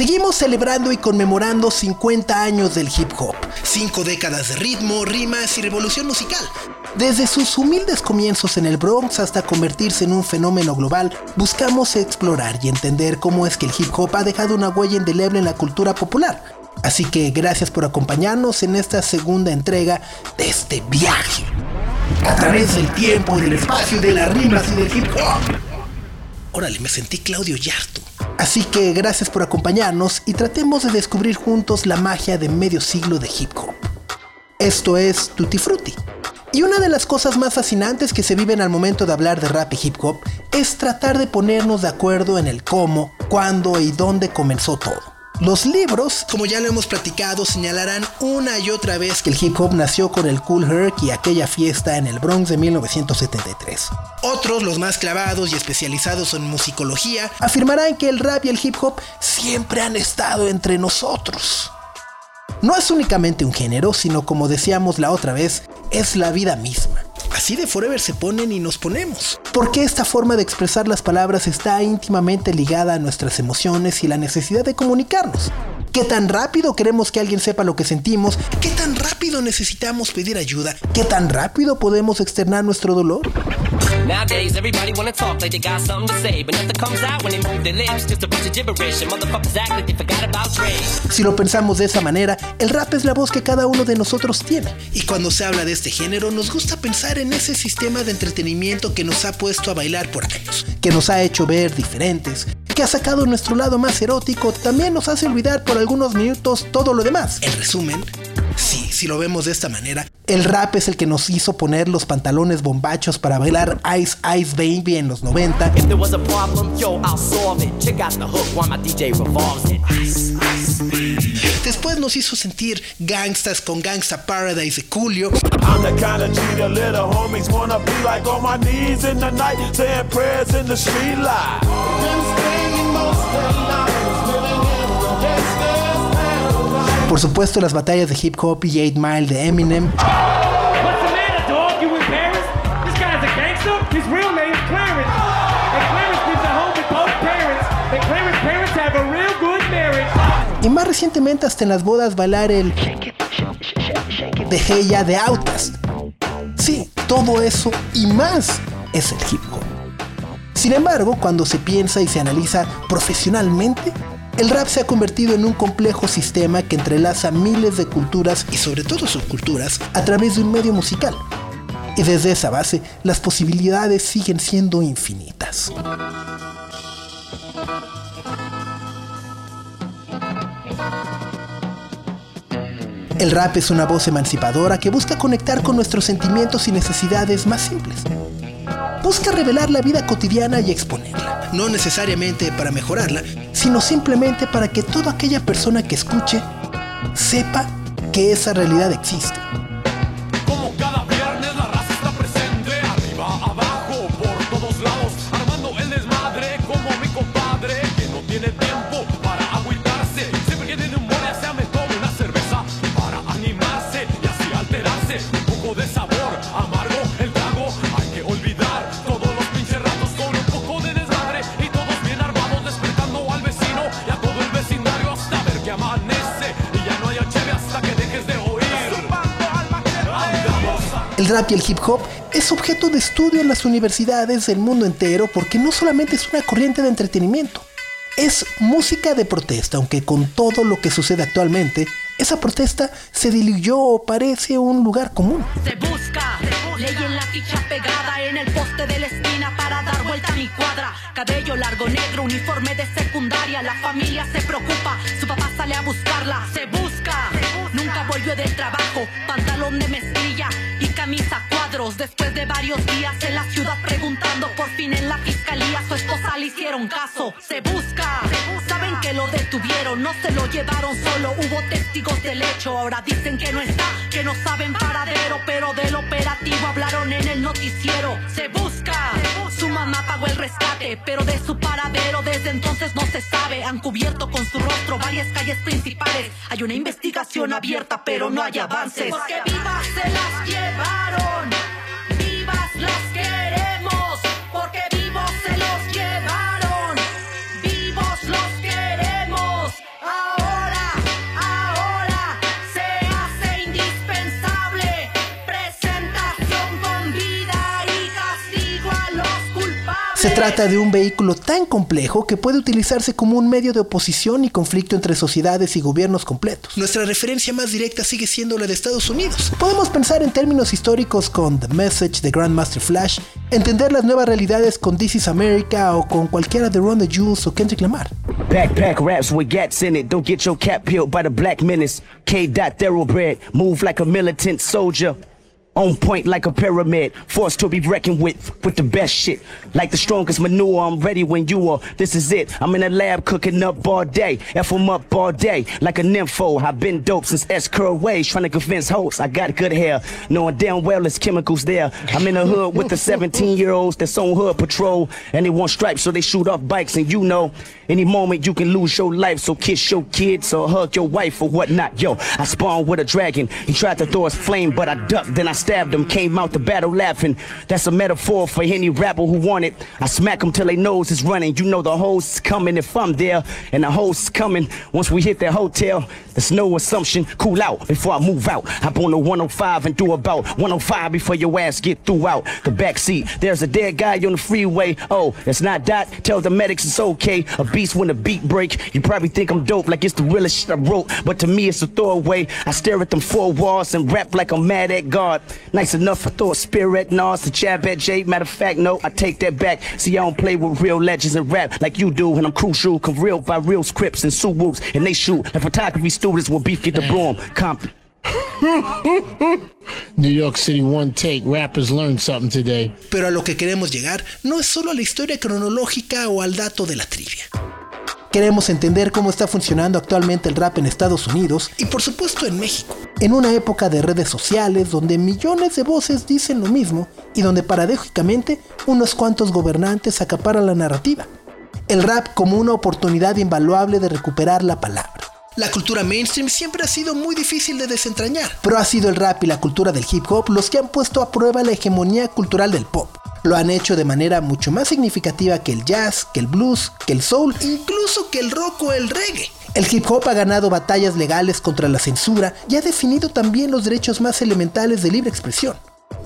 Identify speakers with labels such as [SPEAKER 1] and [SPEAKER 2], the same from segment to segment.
[SPEAKER 1] Seguimos celebrando y conmemorando 50 años del hip hop, 5 décadas de ritmo, rimas y revolución musical. Desde sus humildes comienzos en el Bronx hasta convertirse en un fenómeno global, buscamos explorar y entender cómo es que el hip hop ha dejado una huella indeleble en la cultura popular. Así que gracias por acompañarnos en esta segunda entrega de este viaje. A través del tiempo, del espacio, de las rimas y del hip hop. Órale, me sentí Claudio Yarto. Así que gracias por acompañarnos y tratemos de descubrir juntos la magia de medio siglo de hip hop. Esto es Tutti Frutti. Y una de las cosas más fascinantes que se viven al momento de hablar de rap y hip hop es tratar de ponernos de acuerdo en el cómo, cuándo y dónde comenzó todo. Los libros, como ya lo hemos platicado, señalarán una y otra vez que el hip hop nació con el Cool Herc y aquella fiesta en el Bronx de 1973. Otros, los más clavados y especializados en musicología, afirmarán que el rap y el hip hop siempre han estado entre nosotros. No es únicamente un género, sino como decíamos la otra vez, es la vida misma. Así de forever se ponen y nos ponemos. Porque esta forma de expresar las palabras está íntimamente ligada a nuestras emociones y la necesidad de comunicarnos. ¿Qué tan rápido queremos que alguien sepa lo que sentimos? ¿Qué tan rápido necesitamos pedir ayuda? ¿Qué tan rápido podemos externar nuestro dolor? Nowadays, everybody wanna talk like they got something to say, but nothing comes out when they move their lips. Just a bunch of gibberish, and motherfuckers act like they forgot about. Si lo pensamos de esa manera, el rap es la voz que cada uno de nosotros tiene. Y cuando se habla de este género, nos gusta pensar en ese sistema de entretenimiento que nos ha puesto a bailar por años, que nos ha hecho ver diferentes, que ha sacado nuestro lado más erótico, también nos hace olvidar por algunos minutos todo lo demás. En resumen, si lo vemos de esta manera, el rap es el que nos hizo poner los pantalones bombachos para bailar Ice Ice Baby en los 90. Después nos hizo sentir gangstas con Gangsta Paradise de Julio. Por supuesto, las batallas de hip hop y 8 Mile de Eminem. Y más recientemente hasta en las bodas bailar el de Heya de Outas. Sí, todo eso y más es el hip hop. Sin embargo, cuando se piensa y se analiza profesionalmente, el rap se ha convertido en un complejo sistema que entrelaza miles de culturas y sobre todo subculturas a través de un medio musical. Y desde esa base, las posibilidades siguen siendo infinitas. El rap es una voz emancipadora que busca conectar con nuestros sentimientos y necesidades más simples busca revelar la vida cotidiana y exponerla, no necesariamente para mejorarla, sino simplemente para que toda aquella persona que escuche sepa que esa realidad existe rap y el hip hop es objeto de estudio en las universidades del mundo entero porque no solamente es una corriente de entretenimiento, es música de protesta, aunque con todo lo que sucede actualmente, esa protesta se diluyó o parece un lugar común.
[SPEAKER 2] Se busca, ley en la ficha pegada en el poste de la esquina para dar vuelta a mi cuadra. Cabello largo negro, uniforme de secundaria, la familia se preocupa, su papá sale a buscarla. Se busca, nunca volvió del trabajo, pantalón de mezclilla camisa cuadros. Después de varios días en la ciudad preguntando, por fin en la fiscalía su esposa le hicieron caso. Se busca, saben lo detuvieron, no se lo llevaron solo, hubo testigos del hecho. Ahora dicen que no está, que no saben paradero, pero del operativo hablaron en el noticiero. Se busca, su mamá pagó el rescate, pero de su paradero desde entonces no se sabe. Han cubierto con su rostro varias calles principales. Hay una investigación abierta, pero no hay avances. Porque vivas se las llevaron,
[SPEAKER 1] trata de un vehículo tan complejo que puede utilizarse como un medio de oposición y conflicto entre sociedades y gobiernos completos. Nuestra referencia más directa sigue siendo la de Estados Unidos. Podemos pensar en términos históricos con The Message de Grandmaster Flash, entender las nuevas realidades con This is America o con cualquiera de Ron the Jules o Kendrick Lamar.
[SPEAKER 3] Backpack raps with gats in it. Don't get your cap peeled by the black menace. K. Dot thoroughbred. Move like a militant soldier. On point like a pyramid, forced to be reckoned with, with the best shit. Like the strongest manure, I'm ready when you are. This is it. I'm in the lab cooking up all day. F 'em up all day, like a nympho. I've been dope since S curl ways, trying to convince hoes I got good hair. Knowing damn well there's chemicals there. I'm in the hood with the 17 year olds that's on hood patrol. And they want stripes, so they shoot off bikes. And you know, any moment you can lose your life. So kiss your kids or hug your wife or whatnot. Yo, I spawned with a dragon. He tried to throw his flame, but I ducked, then I stabbed him. Came out the battle laughing. That's a metaphor for any rapper who want it. I smack them till their nose is running. You know the host coming if I'm there. And the host coming once we hit that hotel. There's no assumption. Cool out before I move out. Hop on the 105 and do about 105 before your ass get through out the back seat. There's a dead guy on the freeway. Oh, it's not Dot. Tell the medics it's okay. A beast when the beat break. You probably think I'm dope like it's the realest shit I wrote. But to me it's a throwaway. I stare at them four walls and rap like I'm mad at God. Nice enough, I throw spirit, spear at Nas, to jab at Jay. Matter of fact, no, I take that back. See, I don't play with real legends and rap like you do. And I'm crucial, come real by real scripts and Suwoops. And they shoot. And photography students will beef get the broom. Compton.
[SPEAKER 4] New York City One Take. Rappers learned something today.
[SPEAKER 1] Pero a lo que queremos llegar no es solo a la historia cronológica o al dato de la trivia. Queremos entender cómo está funcionando actualmente el rap en Estados Unidos y por supuesto en México, en una época de redes sociales donde millones de voces dicen lo mismo y donde paradójicamente unos cuantos gobernantes acaparan la narrativa. El rap como una oportunidad invaluable de recuperar la palabra. La cultura mainstream siempre ha sido muy difícil de desentrañar, pero ha sido el rap y la cultura del hip hop los que han puesto a prueba la hegemonía cultural del pop. Lo han hecho de manera mucho más significativa que el jazz, que el blues, que el soul, incluso que el rock o el reggae. El hip hop ha ganado batallas legales contra la censura y ha definido también los derechos más elementales de libre expresión.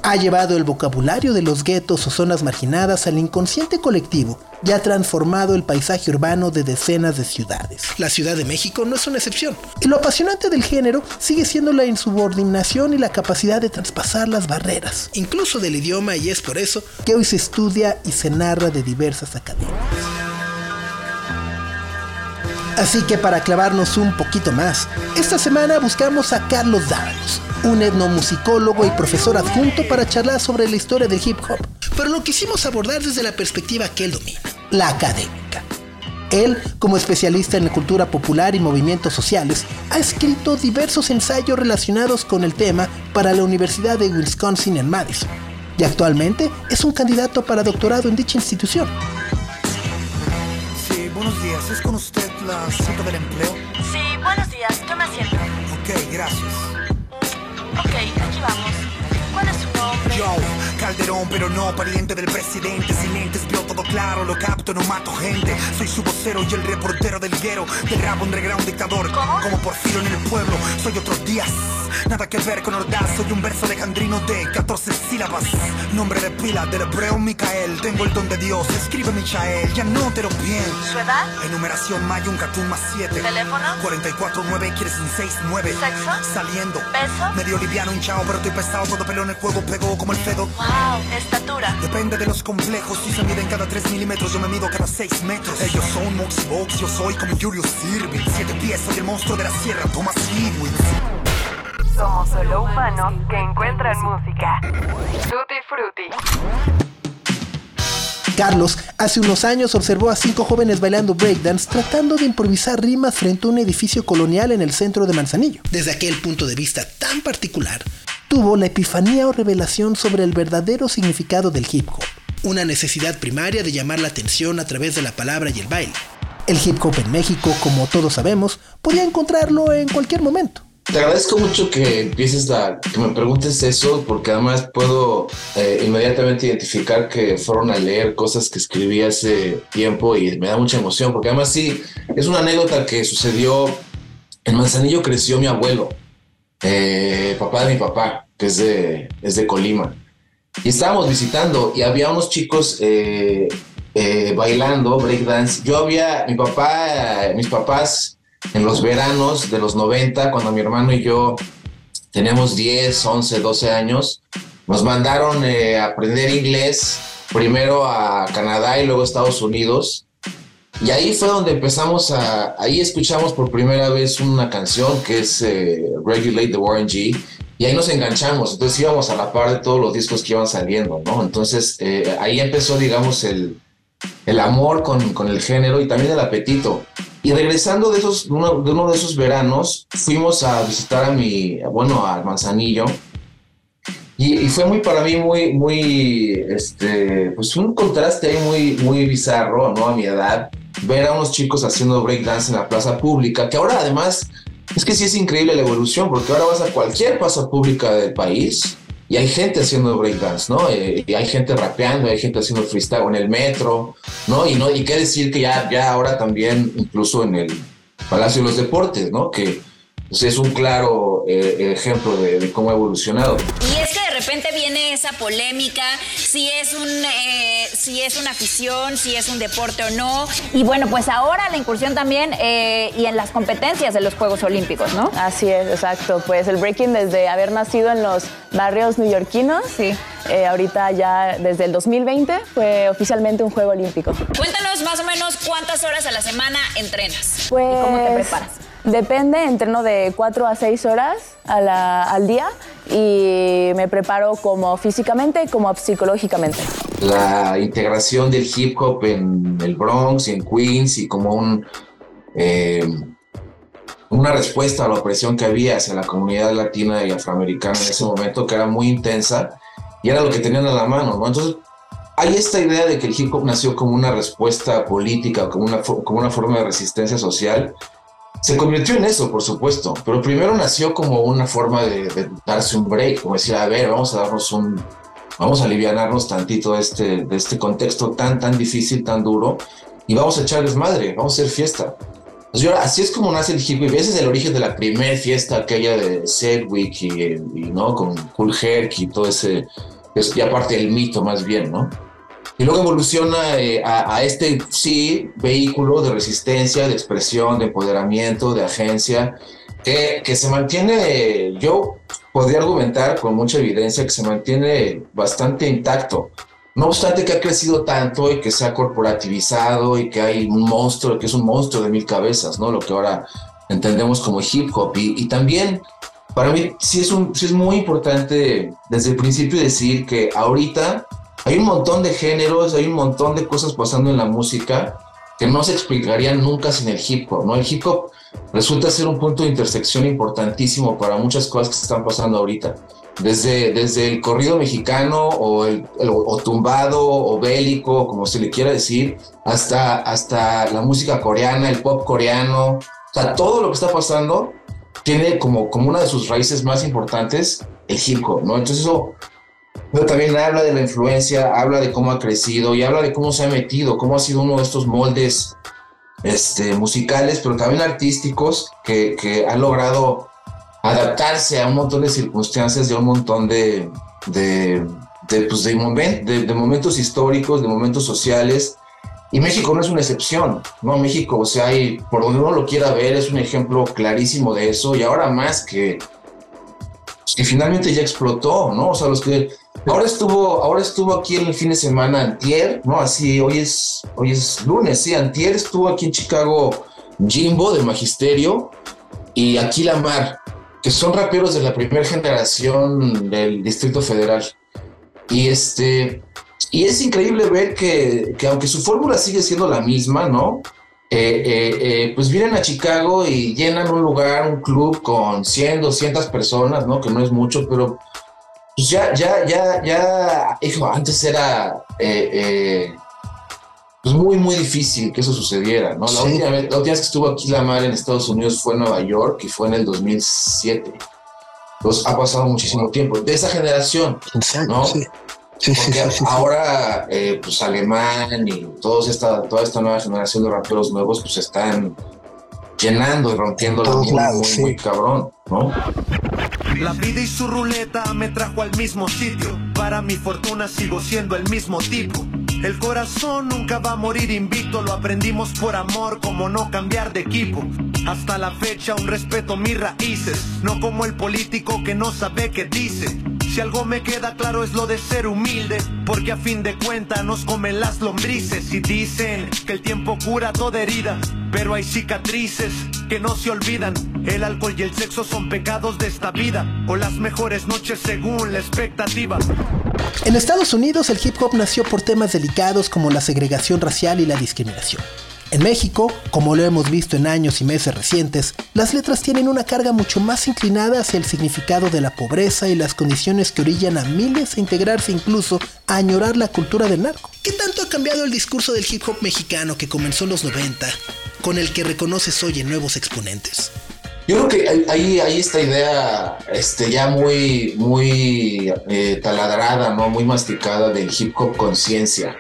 [SPEAKER 1] Ha llevado el vocabulario de los guetos o zonas marginadas al inconsciente colectivo y ha transformado el paisaje urbano de decenas de ciudades. La Ciudad de México no es una excepción. Y lo apasionante del género sigue siendo la insubordinación y la capacidad de traspasar las barreras, incluso del idioma, y es por eso que hoy se estudia y se narra de diversas academias. Así que para clavarnos un poquito más, esta semana buscamos a Carlos Dávalos, un etnomusicólogo y profesor adjunto para charlar sobre la historia del hip hop, pero lo quisimos abordar desde la perspectiva que él domina, la académica. Él, como especialista en la cultura popular y movimientos sociales, ha escrito diversos ensayos relacionados con el tema para la Universidad de Wisconsin en Madison, y actualmente es un candidato para doctorado en dicha institución.
[SPEAKER 5] Sí, buenos días. ¿Es con usted la cita del empleo?
[SPEAKER 6] Sí, buenos días, tome asiento.
[SPEAKER 5] Ok, gracias.
[SPEAKER 6] Ok, aquí vamos. ¿Cuál es su nombre?
[SPEAKER 5] Yo, Calderón, pero no pariente del presidente. Sin lentes, veo todo claro, lo capto, no mato gente. Soy su vocero y el reportero del guero. Del rap underground dictador, como Porfirio en el pueblo. Soy otros días, nada que ver con Ordaz. Soy un verso alejandrino de 14 sílabas. Nombre de pila del hebreo Micael. Tengo el don de Dios, escribe Michael, ya no te lo bien.
[SPEAKER 6] ¿Su edad?
[SPEAKER 5] Enumeración Mayun Cartoon más 7
[SPEAKER 6] ¿Teléfono?
[SPEAKER 5] 449 quieres un 69
[SPEAKER 6] ¿Sexo?
[SPEAKER 5] Saliendo
[SPEAKER 6] ¿Peso?
[SPEAKER 5] Medio liviano hinchado pero estoy pesado Todo pelón el juego pegó como el fedo
[SPEAKER 6] Wow, estatura.
[SPEAKER 5] Depende de los complejos Si se miden cada 3 milímetros Yo me mido cada 6 metros Ellos son Moxie Box Yo soy como Julius Irving Siete pies soy el monstruo de la sierra Thomas Hewitt
[SPEAKER 7] lo humano que encuentra en música. Tutti Frutti.
[SPEAKER 1] Carlos hace unos años observó a cinco jóvenes bailando breakdance tratando de improvisar rimas frente a un edificio colonial en el centro de Manzanillo. Desde aquel punto de vista tan particular, tuvo la epifanía o revelación sobre el verdadero significado del hip hop. Una necesidad primaria de llamar la atención a través de la palabra y el baile. El hip hop en México, como todos sabemos, podía encontrarlo en cualquier momento.
[SPEAKER 8] Te agradezco mucho que empieces a que me preguntes eso, porque además puedo eh, inmediatamente identificar que fueron a leer cosas que escribí hace tiempo y me da mucha emoción, porque además sí, es una anécdota que sucedió en Manzanillo creció mi abuelo, eh, papá de mi papá, que es de, es de Colima. Y estábamos visitando y había unos chicos eh, bailando breakdance. Yo había, mi papá, mis papás en los veranos de los 90, cuando mi hermano y yo tenemos 10, 11, 12 años, nos mandaron eh, a aprender inglés, primero a Canadá y luego a Estados Unidos. Y ahí fue donde empezamos a, ahí escuchamos por primera vez una canción que es eh, Regulate the Warren G. Y ahí nos enganchamos, entonces íbamos a la par de todos los discos que iban saliendo, ¿no? Entonces eh, ahí empezó, digamos, el, el amor con, con, el género y también el apetito. Y regresando de, esos, uno, de uno de esos veranos, fuimos a visitar a mi, bueno, al Manzanillo. Y, y, fue muy para mí muy, muy, este, pues un contraste ahí muy, muy bizarro, ¿no? A mi edad, ver a unos chicos haciendo breakdance en la plaza pública, que ahora además, es que sí es increíble la evolución, porque ahora vas a cualquier plaza pública del país y hay gente haciendo breakdance, ¿no? Eh, y hay gente rapeando, hay gente haciendo freestyle en el metro, ¿no? Y no y qué decir que ya, ya ahora también, incluso en el Palacio de los Deportes, ¿no? Que pues, es un claro eh, ejemplo de, cómo ha evolucionado.
[SPEAKER 9] Y repente viene esa polémica, si es, un, eh, si es una afición, si es un deporte o no.
[SPEAKER 10] Y bueno, pues ahora la incursión también eh, y en las competencias de los Juegos Olímpicos, ¿no?
[SPEAKER 11] Así es, exacto. Pues el breaking desde haber nacido en los barrios neoyorquinos, sí. Eh, ahorita ya desde el 2020 fue oficialmente un Juego Olímpico.
[SPEAKER 9] Cuéntanos más o menos cuántas horas a la semana entrenas.
[SPEAKER 11] Pues,
[SPEAKER 10] ¿Y cómo te preparas?
[SPEAKER 11] Depende, entreno de 4 a 6 horas a la, al día y me preparo como físicamente como psicológicamente.
[SPEAKER 8] La integración del hip hop en el Bronx y en Queens y como un, eh, una respuesta a la opresión que había hacia la comunidad latina y afroamericana en ese momento que era muy intensa y era lo que tenían a la mano, ¿no? Entonces hay esta idea de que el hip hop nació como una respuesta política, como una, como una forma de resistencia social se convirtió en eso, por supuesto, pero primero nació como una forma de, de, darse un break, como decir, a ver, vamos a darnos un, vamos a aliviarnos tantito de este, de este contexto tan, tan difícil, tan duro, y vamos a echarles madre, vamos a hacer fiesta. Pues yo, así es como nace el hip hop, ese es el origen de la primera fiesta, aquella de Sedgwick y, y, ¿no? Con Cool Herc y todo ese, es, y aparte el mito más bien, ¿no? Y luego evoluciona eh, a, este, sí, vehículo de resistencia, de expresión, de empoderamiento, de agencia, que, que se mantiene, yo podría argumentar con mucha evidencia que se mantiene bastante intacto. No obstante que ha crecido tanto y que se ha corporativizado y que hay un monstruo, que es un monstruo de mil cabezas, ¿no? Lo que ahora entendemos como hip hop. Y, y también, para mí, sí es, un, sí es muy importante desde el principio decir que ahorita hay un montón de géneros, hay un montón de cosas pasando en la música que no se explicarían nunca sin el hip hop, ¿no? El hip hop resulta ser un punto de intersección importantísimo para muchas cosas que se están pasando ahorita. Desde, desde el corrido mexicano o, el, el, o tumbado o bélico, como se le quiera decir, hasta, hasta la música coreana, el pop coreano, o sea, todo lo que está pasando tiene como, como una de sus raíces más importantes el hip hop, ¿no? Entonces eso pero también habla de la influencia, habla de cómo ha crecido y habla de cómo se ha metido, cómo ha sido uno de estos moldes este, musicales, pero también artísticos que, que han logrado adaptarse a un montón de circunstancias y a un montón de, de, de, pues de, moment, de, de momentos históricos, de momentos sociales. Y México no es una excepción, ¿no? México, o sea, hay, por donde uno lo quiera ver, es un ejemplo clarísimo de eso y ahora más que, pues que finalmente ya explotó, ¿no? O sea, los que Ahora estuvo, ahora estuvo aquí el fin de semana Antier, ¿no? Así, hoy es, hoy es lunes, sí, Antier estuvo aquí en Chicago Jimbo de Magisterio y aquí la Mar, que son raperos de la primera generación del Distrito Federal. Y este, y es increíble ver que, que aunque su fórmula sigue siendo la misma, ¿no? Eh, eh, eh, pues vienen a Chicago y llenan un lugar, un club con 100, 200 personas, ¿no? Que no es mucho, pero pues ya, ya, ya, ya, hijo, antes era pues muy, muy difícil que eso sucediera, ¿no? La, última, vez, la última vez que estuvo aquí la mar en Estados Unidos fue en Nueva York y fue en el 2007. Entonces ha pasado muchísimo tiempo. De esa generación, ¿no? Sí. Sí, sí, sí, ahora, eh, pues Alemán y todos esta, toda esta nueva generación de raperos nuevos, pues están llenando y rompiendo la muy, muy, muy cabrón, ¿no?
[SPEAKER 12] La vida y su ruleta me trajo al mismo sitio. Para mi fortuna sigo siendo el mismo tipo. El corazón nunca va a morir invicto, lo aprendimos por amor, como no cambiar de equipo. Hasta la fecha un respeto mis raíces, no como el político que no sabe qué dice. Si algo me queda claro es lo de ser humilde, porque a fin de cuentas nos comen las lombrices y dicen que el tiempo cura toda herida, pero hay cicatrices que no se olvidan. El alcohol y el sexo son pecados de esta vida, o las mejores noches según la expectativa.
[SPEAKER 1] En Estados Unidos el hip hop nació por temas delicados como la segregación racial y la discriminación. En México, como lo hemos visto en años y meses recientes, las letras tienen una carga mucho más inclinada hacia el significado de la pobreza y las condiciones que orillan a miles a integrarse incluso a añorar la cultura del narco. ¿Qué tanto ha cambiado el discurso del hip hop mexicano que comenzó en los 90, con el que reconoces hoy en nuevos exponentes?
[SPEAKER 8] Yo creo que hay, hay esta idea este, ya muy, muy eh, taladrada, ¿no? muy masticada del hip hop conciencia,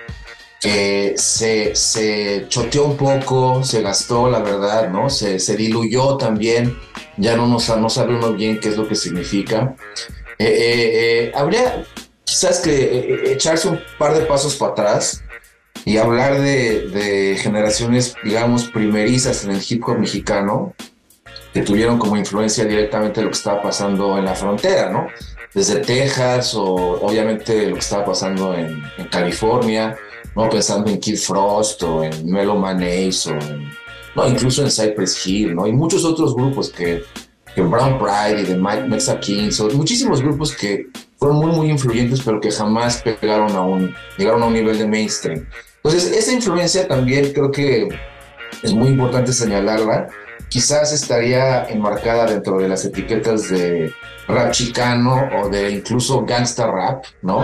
[SPEAKER 8] que se, se choteó un poco, se gastó, la verdad, ¿no? Se, se diluyó también, ya no, nos, no sabemos bien qué es lo que significa. Eh, eh, habría quizás que echarse un par de pasos para atrás y hablar de, de generaciones, digamos, primerizas en el hip hop mexicano, que tuvieron como influencia directamente lo que estaba pasando en la frontera, ¿no? Desde Texas o obviamente lo que estaba pasando en, California, ¿no? Pensando en Kid Frost o en Melo Maneis o no, incluso en Cypress Hill, ¿no? Y muchos otros grupos que, que Brown Pride y de Mike Mexa Kings, o muchísimos grupos que fueron muy, muy influyentes, pero que jamás pegaron a un, llegaron a un nivel de mainstream. Entonces, esa influencia también creo que es muy importante señalarla quizás estaría enmarcada dentro de las etiquetas de rap chicano o de incluso gangsta rap, ¿no?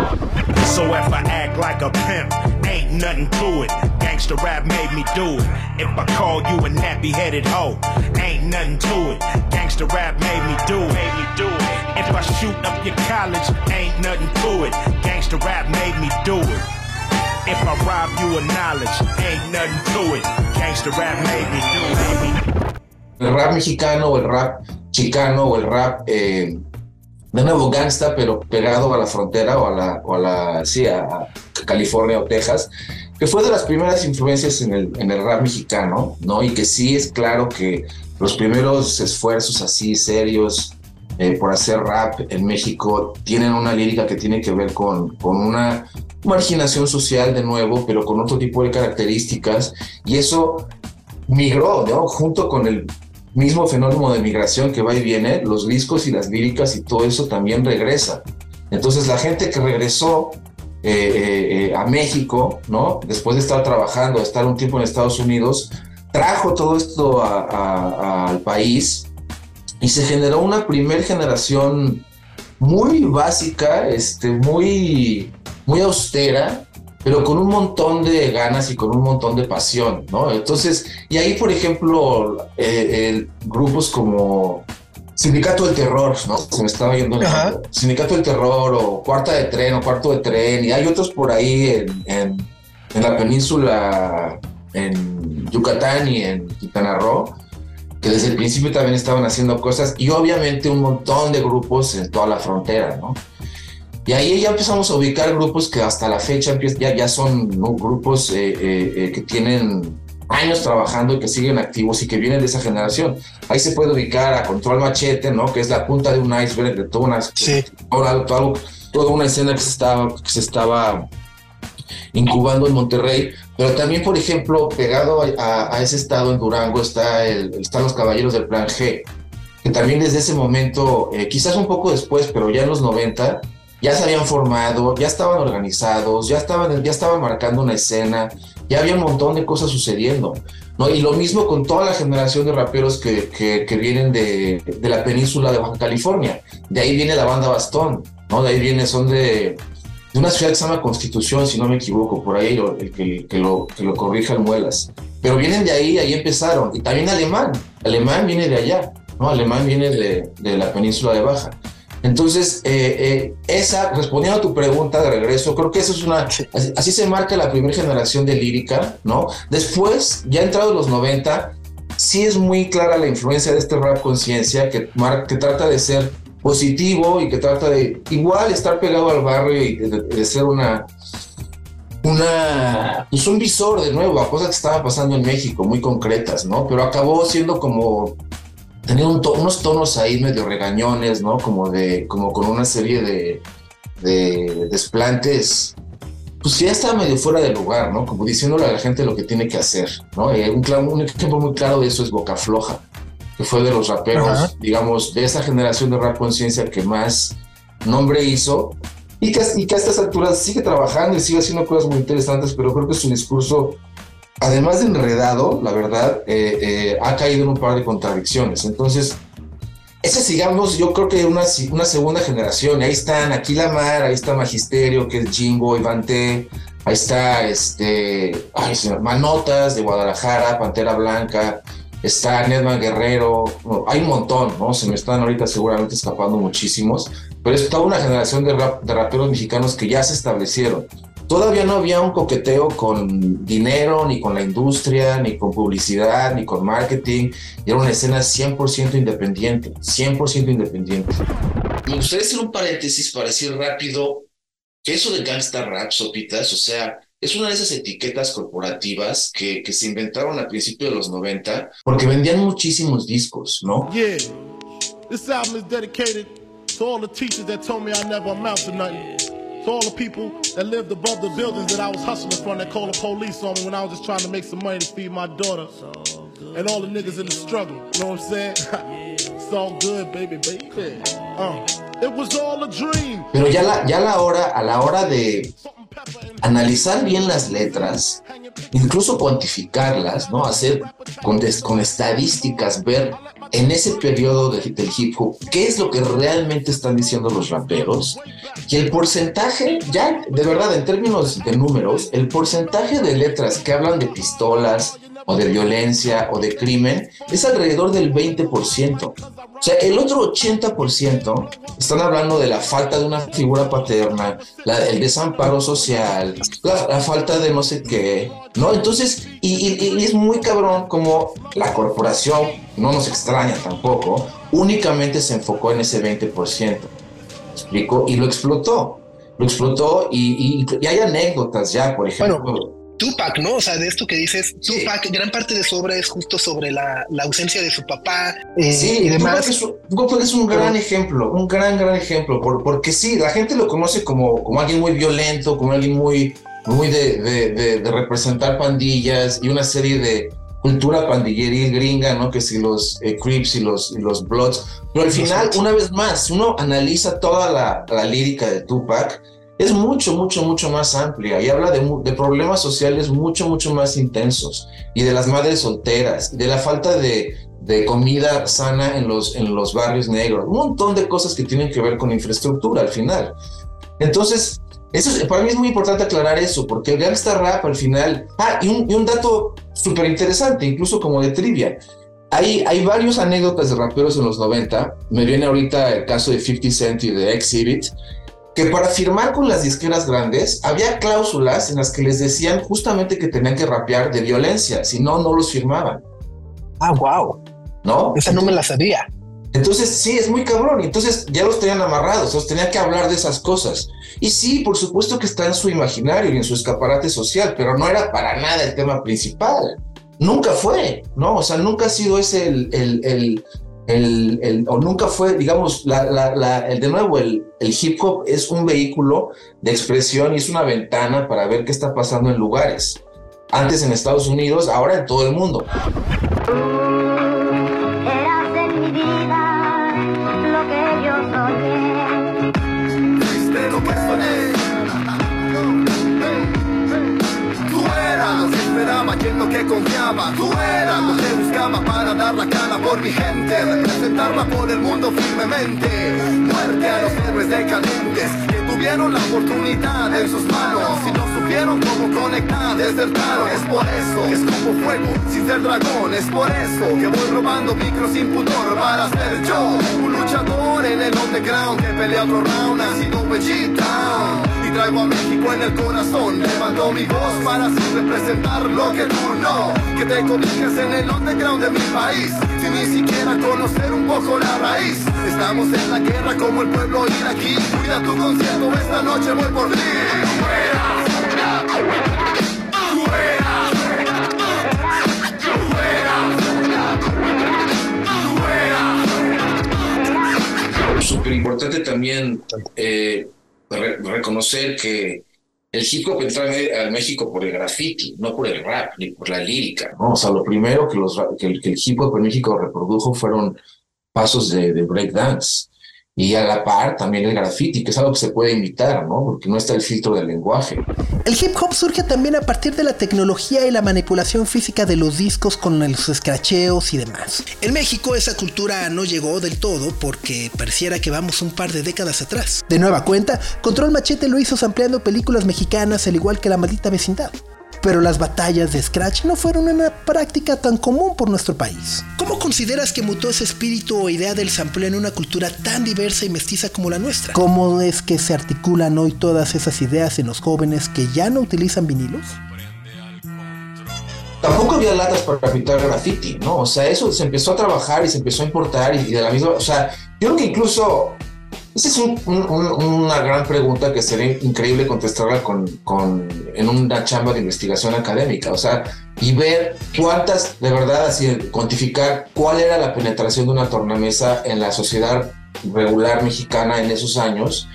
[SPEAKER 8] So if I act like a pimp, ain't nothing to it. Gangsta rap made me do it. If I call you a nappy headed hoe, ain't nothing to it. Gangsta rap made me do it. Made me do it. If I shoot up your college, ain't nothing to it. Gangsta rap made me do it. If I rob you of knowledge, ain't nothing to it. Gangsta rap made me do it. Made me el rap mexicano o el rap chicano o el rap eh, de nuevo gangsta, pero pegado a la frontera o a la, o a la sí, a California o Texas, que fue de las primeras influencias en el, en el rap mexicano, ¿no? Y que sí es claro que los primeros esfuerzos así serios eh, por hacer rap en México tienen una lírica que tiene que ver con, con una marginación social de nuevo, pero con otro tipo de características, y eso migró, ¿no? Junto con el mismo fenómeno de migración que va y viene, los discos y las líricas y todo eso también regresa. Entonces la gente que regresó eh, eh, eh, a México, ¿no? Después de estar trabajando, estar un tiempo en Estados Unidos, trajo todo esto al país y se generó una primer generación muy básica, este, muy, muy austera, pero con un montón de ganas y con un montón de pasión, ¿no? Entonces, y ahí, por ejemplo, eh, grupos como Sindicato del Terror, ¿no? Se me estaba yendo Sindicato del Terror o Cuarta de Tren o Cuarto de Tren, y hay otros por ahí en, en, en la península, en Yucatán y en Quintana Roo, que desde el principio también estaban haciendo cosas, y obviamente un montón de grupos en toda la frontera, ¿no? Y ahí ya empezamos a ubicar grupos que hasta la fecha ya, ya son grupos eh, eh, eh, que tienen años trabajando y que siguen activos y que vienen de esa generación. Ahí se puede ubicar a Control Machete, ¿no? Que es la punta de un iceberg de toda una, toda, una escena que se estaba, que se estaba incubando en Monterrey, pero también, por ejemplo, pegado a, ese estado en Durango está el, están los Caballeros del Plan G, que también desde ese momento, eh, quizás un poco después, pero ya en los 90, ya se habían formado, ya estaban organizados, ya estaban, ya estaban marcando una escena, ya había un montón de cosas sucediendo. ¿no? Y lo mismo con toda la generación de raperos que, que, vienen de, de, la península de Baja California. De ahí viene la banda Bastón, ¿no? De ahí viene, son de, de una ciudad que se llama Constitución, si no me equivoco, por ahí el que, que, lo, que lo corrijan muelas. Pero vienen de ahí, ahí empezaron. Y también alemán, alemán viene de allá, ¿no? Alemán viene de, de la península de Baja. Entonces, eh, eh, esa, respondiendo a tu pregunta de regreso, creo que eso es una, así, se marca la primera generación de lírica, ¿no? Después, ya entrado los 90, sí es muy clara la influencia de este rap conciencia que, que trata de ser positivo y que trata de igual estar pegado al barrio y de, ser una, una, pues un visor de nuevo a cosas que estaban pasando en México, muy concretas, ¿no? Pero acabó siendo como tenía unos tonos ahí medio regañones, ¿no? Como de, como con una serie de, de desplantes, pues ya estaba medio fuera de lugar, ¿no? Como diciéndole a la gente lo que tiene que hacer, ¿no? Eh, un, un, ejemplo muy claro de eso es Boca Floja, que fue de los raperos, digamos, de esa generación de rap conciencia que más nombre hizo y que, y que a estas alturas sigue trabajando y sigue haciendo cosas muy interesantes, pero creo que su discurso además de enredado, la verdad, eh, eh, ha caído en un par de contradicciones. Entonces, ese sigamos, yo creo que una, una segunda generación, ahí están aquí Lamar, ahí está Magisterio, que es Jimbo, Ivante, ahí está este, ay, Manotas de Guadalajara, Pantera Blanca, está Nedman Guerrero, hay un montón, ¿no? Se me están ahorita seguramente escapando muchísimos, pero es toda una generación de, de raperos mexicanos que ya se establecieron todavía no había un coqueteo con dinero, ni con la industria, ni con publicidad, ni con marketing. Era una escena 100% independiente, 100% independiente. Me gustaría hacer un paréntesis para decir rápido que eso de gangsta rap, sopitas, o sea, es una de esas etiquetas corporativas que, que se inventaron a principios de los 90 porque vendían muchísimos discos, ¿no?
[SPEAKER 13] Yeah, this album is dedicated to all the teachers that told me I never amount to nothing. To all the people that lived above the buildings that I was hustling from that called the police on me when I was just trying to make some money to feed my daughter. And all the niggas in the struggle, you know what I'm saying? it's all good, baby, baby. Uh, it was all a dream.
[SPEAKER 8] Pero ya la, ya la hora, a la hora de analizar bien las letras, incluso cuantificarlas, ¿no? Hacer con, con estadísticas, ver en ese periodo del hip hop qué es lo que realmente están diciendo los raperos y el porcentaje, ya de verdad en términos de números, el porcentaje de letras que hablan de pistolas, o de violencia o de crimen es alrededor del 20%. O sea, el otro 80% están hablando de la falta de una figura paterna, el desamparo social, la, falta de no sé qué, ¿no? Entonces, y, es muy cabrón como la corporación, no nos extraña tampoco, únicamente se enfocó en ese 20%. ¿Explico? Y lo explotó. Lo explotó y, y hay anécdotas ya, por ejemplo.
[SPEAKER 1] Tupac, ¿no? O sea, de esto que dices, Tupac, gran parte de su obra es justo sobre la, ausencia de su papá
[SPEAKER 8] eh, sí, y demás. Tupac es, un gran ejemplo, un gran, gran ejemplo, porque sí, la gente lo conoce como, como alguien muy violento, como alguien muy, muy de, representar pandillas y una serie de cultura pandilleril gringa, ¿no? Que si los eh, Crips y los, y los Bloods. Pero al final, una vez más, uno analiza toda la, la lírica de Tupac es mucho, mucho, mucho más amplia y habla de, de, problemas sociales mucho, mucho más intensos y de las madres solteras, de la falta de, de, comida sana en los, en los barrios negros, un montón de cosas que tienen que ver con infraestructura al final. Entonces, eso para mí es muy importante aclarar eso, porque el gangsta rap al final... Ah, y un, y un dato súper interesante, incluso como de trivia. Hay, hay varios anécdotas de raperos en los 90. Me viene ahorita el caso de 50 Cent y de Exhibit, que para firmar con las disqueras grandes había cláusulas en las que les decían justamente que tenían que rapear de violencia, si no, no los firmaban.
[SPEAKER 1] Ah, wow.
[SPEAKER 8] ¿No?
[SPEAKER 1] Esa no me la sabía.
[SPEAKER 8] Entonces, sí, es muy cabrón. Entonces, ya los tenían amarrados, los tenían que hablar de esas cosas. Y sí, por supuesto que está en su imaginario y en su escaparate social, pero no era para nada el tema principal. Nunca fue, ¿no? O sea, nunca ha sido ese el, el, el, o nunca fue, digamos, la, el, de nuevo, el, el hip hop es un vehículo de expresión y es una ventana para ver qué está pasando en lugares. Antes en Estados Unidos, ahora en todo el mundo.
[SPEAKER 14] Y que confiaba. Tú eras lo que buscaba para dar la cara por mi gente. Representarla por el mundo firmemente. Muerte a los héroes decadentes que tuvieron la oportunidad en sus manos. Supieron cómo conectar, desertaron. Es por eso que escupo fuego sin ser dragón. Es por eso que voy robando micros sin pudor para ser yo. Un luchador en el underground que pelea otro round. Ha sido Vegeta. Y traigo a México en el corazón. Levanto mi voz para así representar lo que tú no. Que te cobijas en el underground de mi país. Sin ni siquiera conocer un poco la raíz. Estamos en la guerra como el pueblo iraquí. Cuida tu concierto, esta noche voy por ti.
[SPEAKER 8] Súper importante también eh, re- reconocer que el hip hop entró en- al México por el graffiti, no por el rap ni por la lírica. ¿no? O sea, lo primero que, los, que, el, que el hip hop en México reprodujo fueron pasos de, de breakdance. Y a la par también el graffiti, que es algo que se puede imitar, ¿no? Porque no está el filtro del lenguaje.
[SPEAKER 1] El hip hop surge también a partir de la tecnología y la manipulación física de los discos con los escracheos y demás. En México esa cultura no llegó del todo porque pareciera que vamos un par de décadas atrás. De nueva cuenta, Control Machete lo hizo ampliando películas mexicanas al igual que La Maldita Vecindad. Pero las batallas de Scratch no fueron una práctica tan común por nuestro país. ¿Cómo consideras que mutó ese espíritu o idea del sampleo en una cultura tan diversa y mestiza como la nuestra? ¿Cómo es que se articulan hoy todas esas ideas en los jóvenes que ya no utilizan vinilos?
[SPEAKER 8] Tampoco había latas para pintar graffiti, ¿no? O sea, eso se empezó a trabajar y se empezó a importar y, y de la misma, o sea, yo creo que incluso, esa es un- un- un- una gran pregunta que sería increíble contestarla con, con, en una chamba de investigación académica, o sea, y ver cuántas, de verdad, así, cuantificar cuál era la penetración de una tornamesa en la sociedad regular mexicana en esos años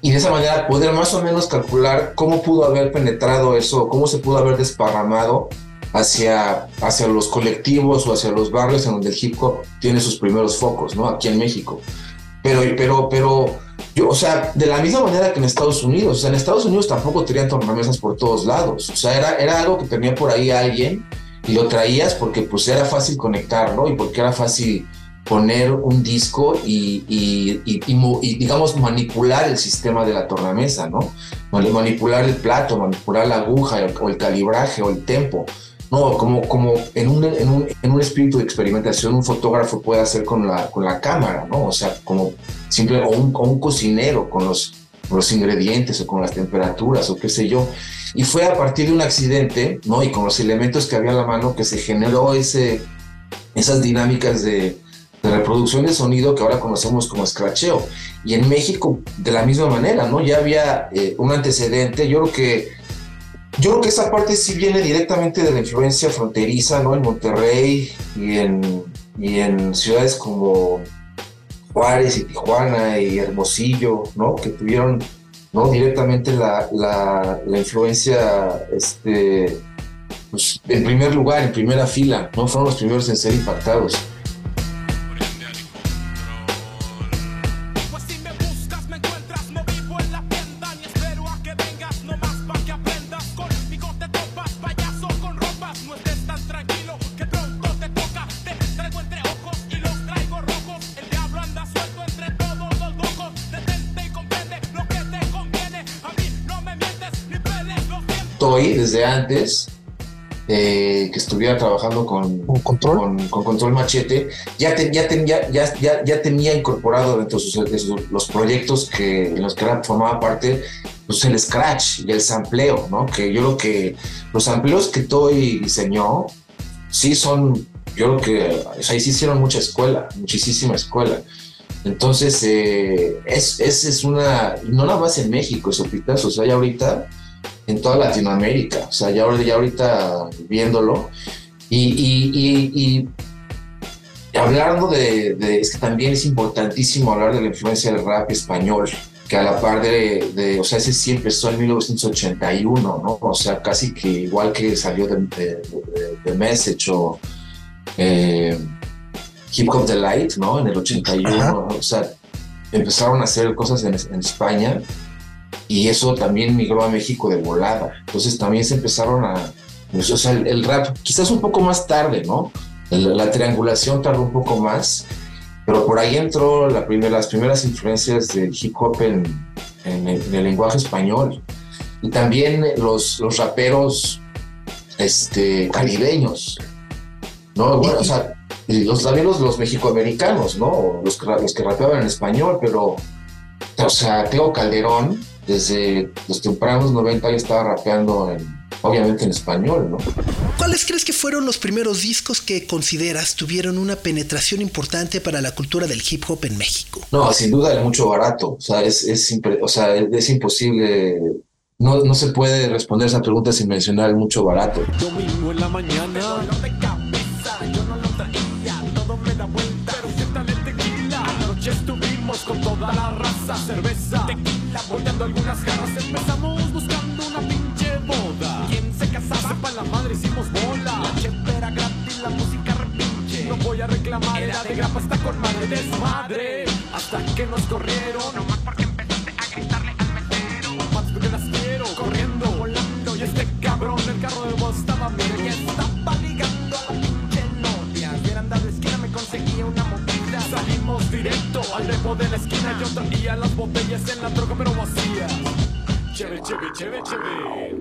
[SPEAKER 8] y de esa manera poder más o menos calcular cómo pudo haber penetrado eso, cómo se pudo haber desparramado hacia, hacia los colectivos o hacia los barrios en donde el hip hop tiene sus primeros focos, ¿no? Aquí en México. Pero, pero, pero, yo, o sea, de la misma manera que en Estados Unidos, o sea, en Estados Unidos tampoco tenían tornamesas por todos lados, o sea, era, era algo que tenía por ahí alguien y lo traías porque pues era fácil conectarlo y porque era fácil poner un disco y, y, y, y mo- y, digamos, manipular el sistema de la tornamesa, ¿no? Mani- Manipular el plato, manipular la aguja o el calibraje o el tempo. No, como, como en, un, en, un, en un espíritu de experimentación un fotógrafo puede hacer con la, con la cámara, ¿no? O sea, como simple, o un, cocinero con los, los ingredientes o con las temperaturas o qué sé yo. Y fue a partir de un accidente, ¿no? Y con los elementos que había a la mano que se generó ese, esas dinámicas de, de reproducción de sonido que ahora conocemos como scratcheo. Y en México, de la misma manera, ¿no? Ya había eh, un antecedente. Yo creo que yo creo que esa parte sí viene directamente de la influencia fronteriza, ¿no? En Monterrey y en, y en ciudades como Juárez y Tijuana y Hermosillo, ¿no? Que tuvieron, ¿no? Directamente la, la, la influencia, este, pues, en primer lugar, en primera fila, ¿no? Fueron los primeros en ser impactados. Desde antes eh, que estuviera trabajando con, con, con Control Machete, ya, te- ya, ten- ya, ya, ya, tenía incorporado dentro de, sus, de sus- los proyectos que, en los que formaba parte pues, el scratch y el sampleo, ¿no? Que yo creo que los sampleos que Toy diseñó, sí son, yo creo que o sea, ahí sí hicieron mucha escuela, muchísima escuela. Entonces, eh, es, es, es una, no nada más en México, Sopitas, o sea, ya ahorita en toda Latinoamérica, o sea, ya, ya ahorita viéndolo. Y, y, y- y hablando de, de- es que también es importantísimo hablar de la influencia del rap español, que a la par de, de- o sea, ese sí empezó en 1981, ¿no? O sea, casi que igual que salió de, de, de- Message o eh, Hip Hop Delight, ¿no? En el 81, o sea, empezaron a hacer cosas en, en España y eso también migró a México de volada. Entonces también se empezaron a, pues, o sea, el, el rap quizás un poco más tarde, ¿no? El- la triangulación tardó un poco más, pero por ahí entró la primera, las primeras influencias del hip hop en, en el, en el lenguaje español. Y también los, los raperos este, caribeños, ¿no? Bueno, o sea, los, también los, los mexicoamericanos, ¿no? Los, los que rapeaban en español, pero, o sea, Teo Calderón, desde los tempranos 90 ya estaba rapeando, en, obviamente en español, ¿no?
[SPEAKER 1] ¿Cuáles crees que fueron los primeros discos que consideras tuvieron una penetración importante para la cultura del hip hop en México?
[SPEAKER 8] No, sin duda es mucho barato. O sea, es, es, impre- o sea, es, es imposible. No, no se puede responder esa pregunta sin mencionar el mucho barato.
[SPEAKER 15] Domingo en la mañana. Cerveza, tequila, volteando algunas jarras. Empezamos buscando una pinche boda. ¿Quién se casaba? Sepa la madre, hicimos bola. La gratis, la música repinche. No voy a reclamar, era de grapa, está con madre desmadre. Hasta que nos corrieron, nomás porque empezaste a gritarle al mesero. Más porque las quiero, corriendo, volando. Y este cabrón del carro de voz estaba estaba directo al depo de la esquina. Yo traía las botellas en la troca, pero vacías. Cheve, cheve, cheve, cheve.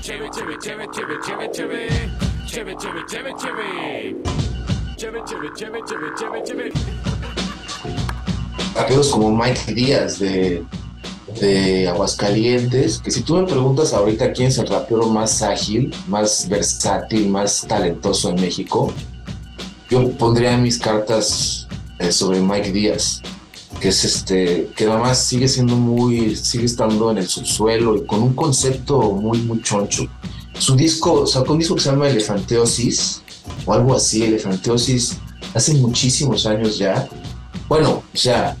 [SPEAKER 15] Cheve, cheve, cheve, cheve, cheve, cheve. Cheve, cheve, cheve, cheve. Cheve, cheve, cheve, cheve, cheve, cheve.
[SPEAKER 8] Raperos como Mike Díaz de, de Aguascalientes, que si tú me preguntas ahorita quién es el rapero más ágil, más versátil, más talentoso en México, yo pondría mis cartas eh, sobre Mike Díaz, que es este, que nada más sigue siendo muy, sigue estando en el subsuelo y con un concepto muy, muy choncho. Su disco, sacó un disco que se llama Elefanteosis, o algo así, Elefanteosis, hace muchísimos años ya. Bueno, o sea,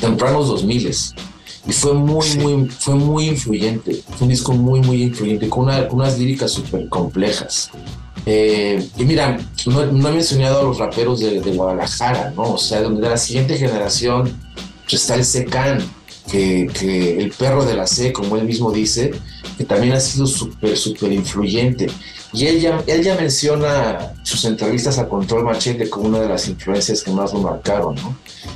[SPEAKER 8] tempranos 2000 y fue muy, muy, fue muy influyente. Fue un disco muy, muy influyente, con, una- con unas líricas súper complejas. Eh, y mira, no, no he mencionado a los raperos de, Guadalajara, ¿no? O sea, de la siguiente generación pues, está el Secan, que, el perro de la C, como él mismo dice, que también ha sido súper, súper influyente. Y él ya, él ya menciona sus entrevistas a Control Machete como una de las influencias que más lo marcaron.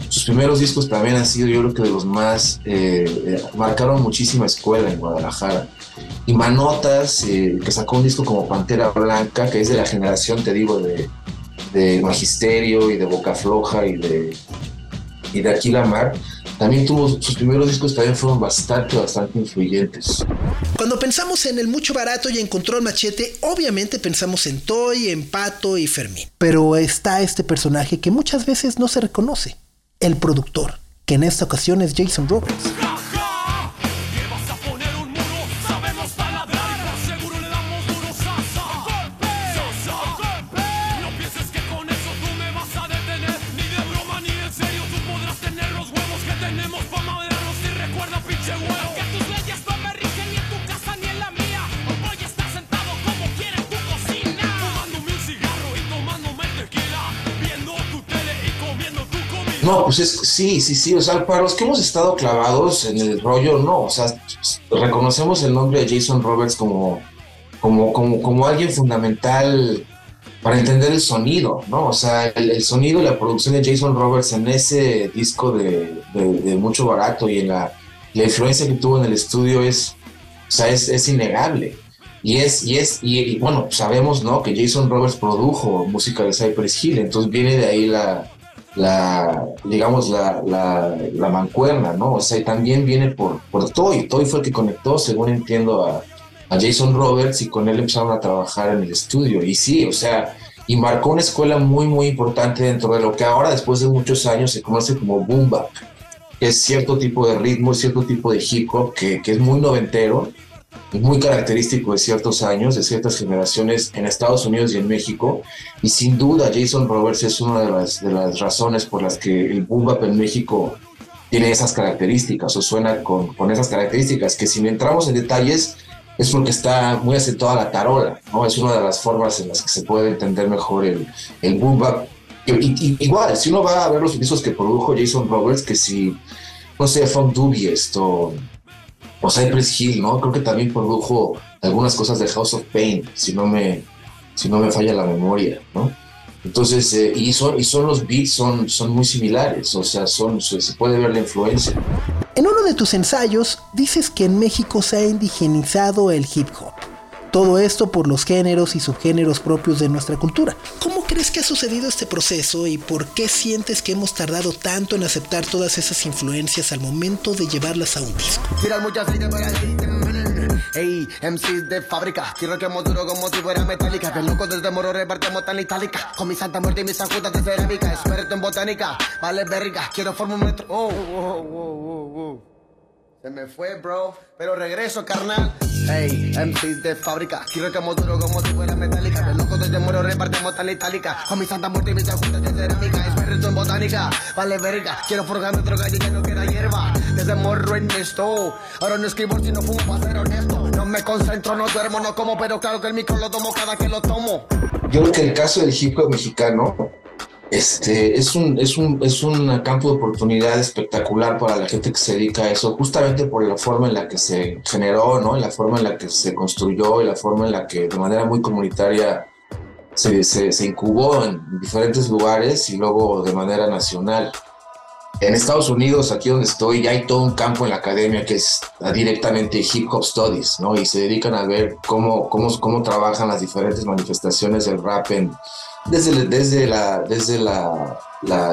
[SPEAKER 8] Sus primeros discos también han sido, yo creo que de los más, eh, eh, marcaron muchísima escuela en Guadalajara. Y Manotas, eh, que sacó un disco como Pantera Blanca, que es de la generación, te digo, de, Magisterio y de Boca Floja y de, y de Aquila Mar, también tuvo, sus primeros discos también fueron bastante, bastante influyentes.
[SPEAKER 1] Cuando pensamos en el mucho barato y en control machete, obviamente pensamos en Toy, en Pato y Fermín. Pero está este personaje que muchas veces no se reconoce, el productor, que en esta ocasión es Jason Roberts.
[SPEAKER 15] No,
[SPEAKER 8] pues es, sí, sí, sí, o sea, para los que hemos estado clavados en el rollo, no, o sea, reconocemos el nombre de Jason Roberts como, como, como, como alguien fundamental para entender el sonido, ¿no? O sea, el, sonido y la producción de Jason Roberts en ese disco de, de- de Mucho Barato y en la, la influencia que tuvo en el estudio es, o sea, es, es innegable. Y es, y es, y, y bueno, sabemos, ¿no? Que Jason Roberts produjo música de Cypress Hill, entonces viene de ahí la, la digamos, la, la, la mancuerna, ¿no? O sea, y también viene por, por Toy. Toy fue el que conectó, según entiendo, a, a Jason Roberts y con él empezaron a trabajar en el estudio. Y sí, o sea, y marcó una escuela muy, muy importante dentro de lo que ahora, después de muchos años, se conoce como boom bap, es cierto tipo de ritmo, cierto tipo de hip hop que, que es muy noventero muy característico de ciertos años, de ciertas generaciones en Estados Unidos y en México. Y sin duda Jason Roberts es una de las, de las razones por las que el boom bap en México tiene esas características o suena con, con esas características, que si entramos en detalles es porque está muy acentuada la tarola, ¿no? Es una de las formas en las que se puede entender mejor el, el boom bap. Igual, si uno va a ver los discos que produjo Jason Roberts, que si no sé, Funk Dubiest o, o Cypress Hill, ¿no? Creo que también produjo algunas cosas de House of Pain, si no me, si no me falla la memoria, ¿no? Entonces, eh, y, son, y son los beats son, son muy similares, o sea, son, se puede ver la influencia.
[SPEAKER 1] En uno de tus ensayos dices que en México se ha indigenizado el hip hop. Todo esto por los géneros y subgéneros propios de nuestra cultura. ¿Cómo crees que ha sucedido este proceso y por qué sientes que hemos tardado tanto en aceptar todas esas influencias al momento de llevarlas a un disco?
[SPEAKER 14] Ey, MCs de fábrica, quiero que duro como si fuera metálica. Que loco desde moro repartimos tan itálica. Con mi santa muerte y mis ajudas de cerámica. Experto en botánica, vale verga. Quiero formar un metro. Oh, oh, oh, oh, oh. Se me fue, bro, pero regreso, carnal. Hey, MCs de fábrica, quiero que duro como si fuera metálica. Que loco desde moro repartimos tan itálica. Con mi santa muerte y mis ajudas de cerámica. Experto en botánica, vale verga. Quiero forjar metro gallo que no queda hierba. Desde morro en esto. Ahora no escribo si no fumo para ser honesto. No me concentro, no duermo, no como, pero claro que el micro lo tomo cada que lo tomo.
[SPEAKER 8] Yo creo que el caso del hip hop mexicano este, es, un, es, un, es un campo de oportunidad espectacular para la gente que se dedica a eso, justamente por la forma en la que se generó, ¿no? la forma en la que se construyó y la forma en la que de manera muy comunitaria se, se, se incubó en diferentes lugares y luego de manera nacional. En Estados Unidos, aquí donde estoy, ya hay todo un campo en la academia que es directamente Hip Hop Studies, ¿no? Y se dedican a ver cómo, cómo, cómo trabajan las diferentes manifestaciones del rap en, desde, desde, la, desde la,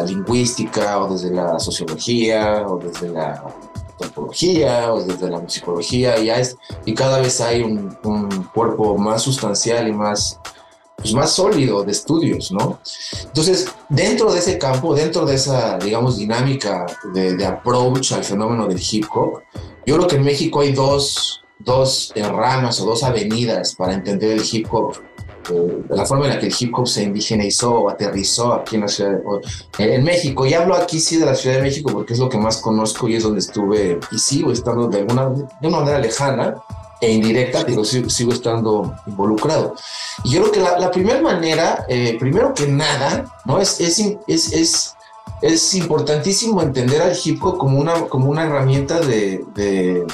[SPEAKER 8] lingüística o desde la sociología o desde la antropología o desde la musicología y, es, y cada vez hay un, un, cuerpo más sustancial y más, pues más sólido de estudios, ¿no? Entonces, dentro de ese campo, dentro de esa, digamos, dinámica de, de approach al fenómeno del hip hop, yo creo que en México hay dos, dos ramas o dos avenidas para entender el hip hop la forma en la que el hip hop se indigenizó o aterrizó aquí en la ciudad, de, en México. Y hablo aquí sí de la Ciudad de México porque es lo que más conozco y es donde estuve y sigo estando de alguna de una manera lejana e indirecta, pero sigo, estando involucrado. Y yo creo que la, primera manera, eh, primero que nada, ¿no? Es, es, es, es, es importantísimo entender al hip hop como una, como una herramienta de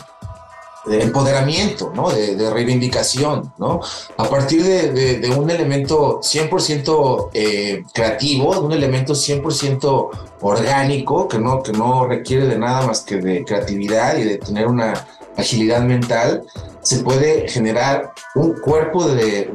[SPEAKER 8] de empoderamiento, ¿no? De, reivindicación, ¿no? A partir de un elemento 100% eh, creativo, de un elemento 100% orgánico, que no, que no requiere de nada más que de creatividad y de tener una agilidad mental, se puede generar un cuerpo de,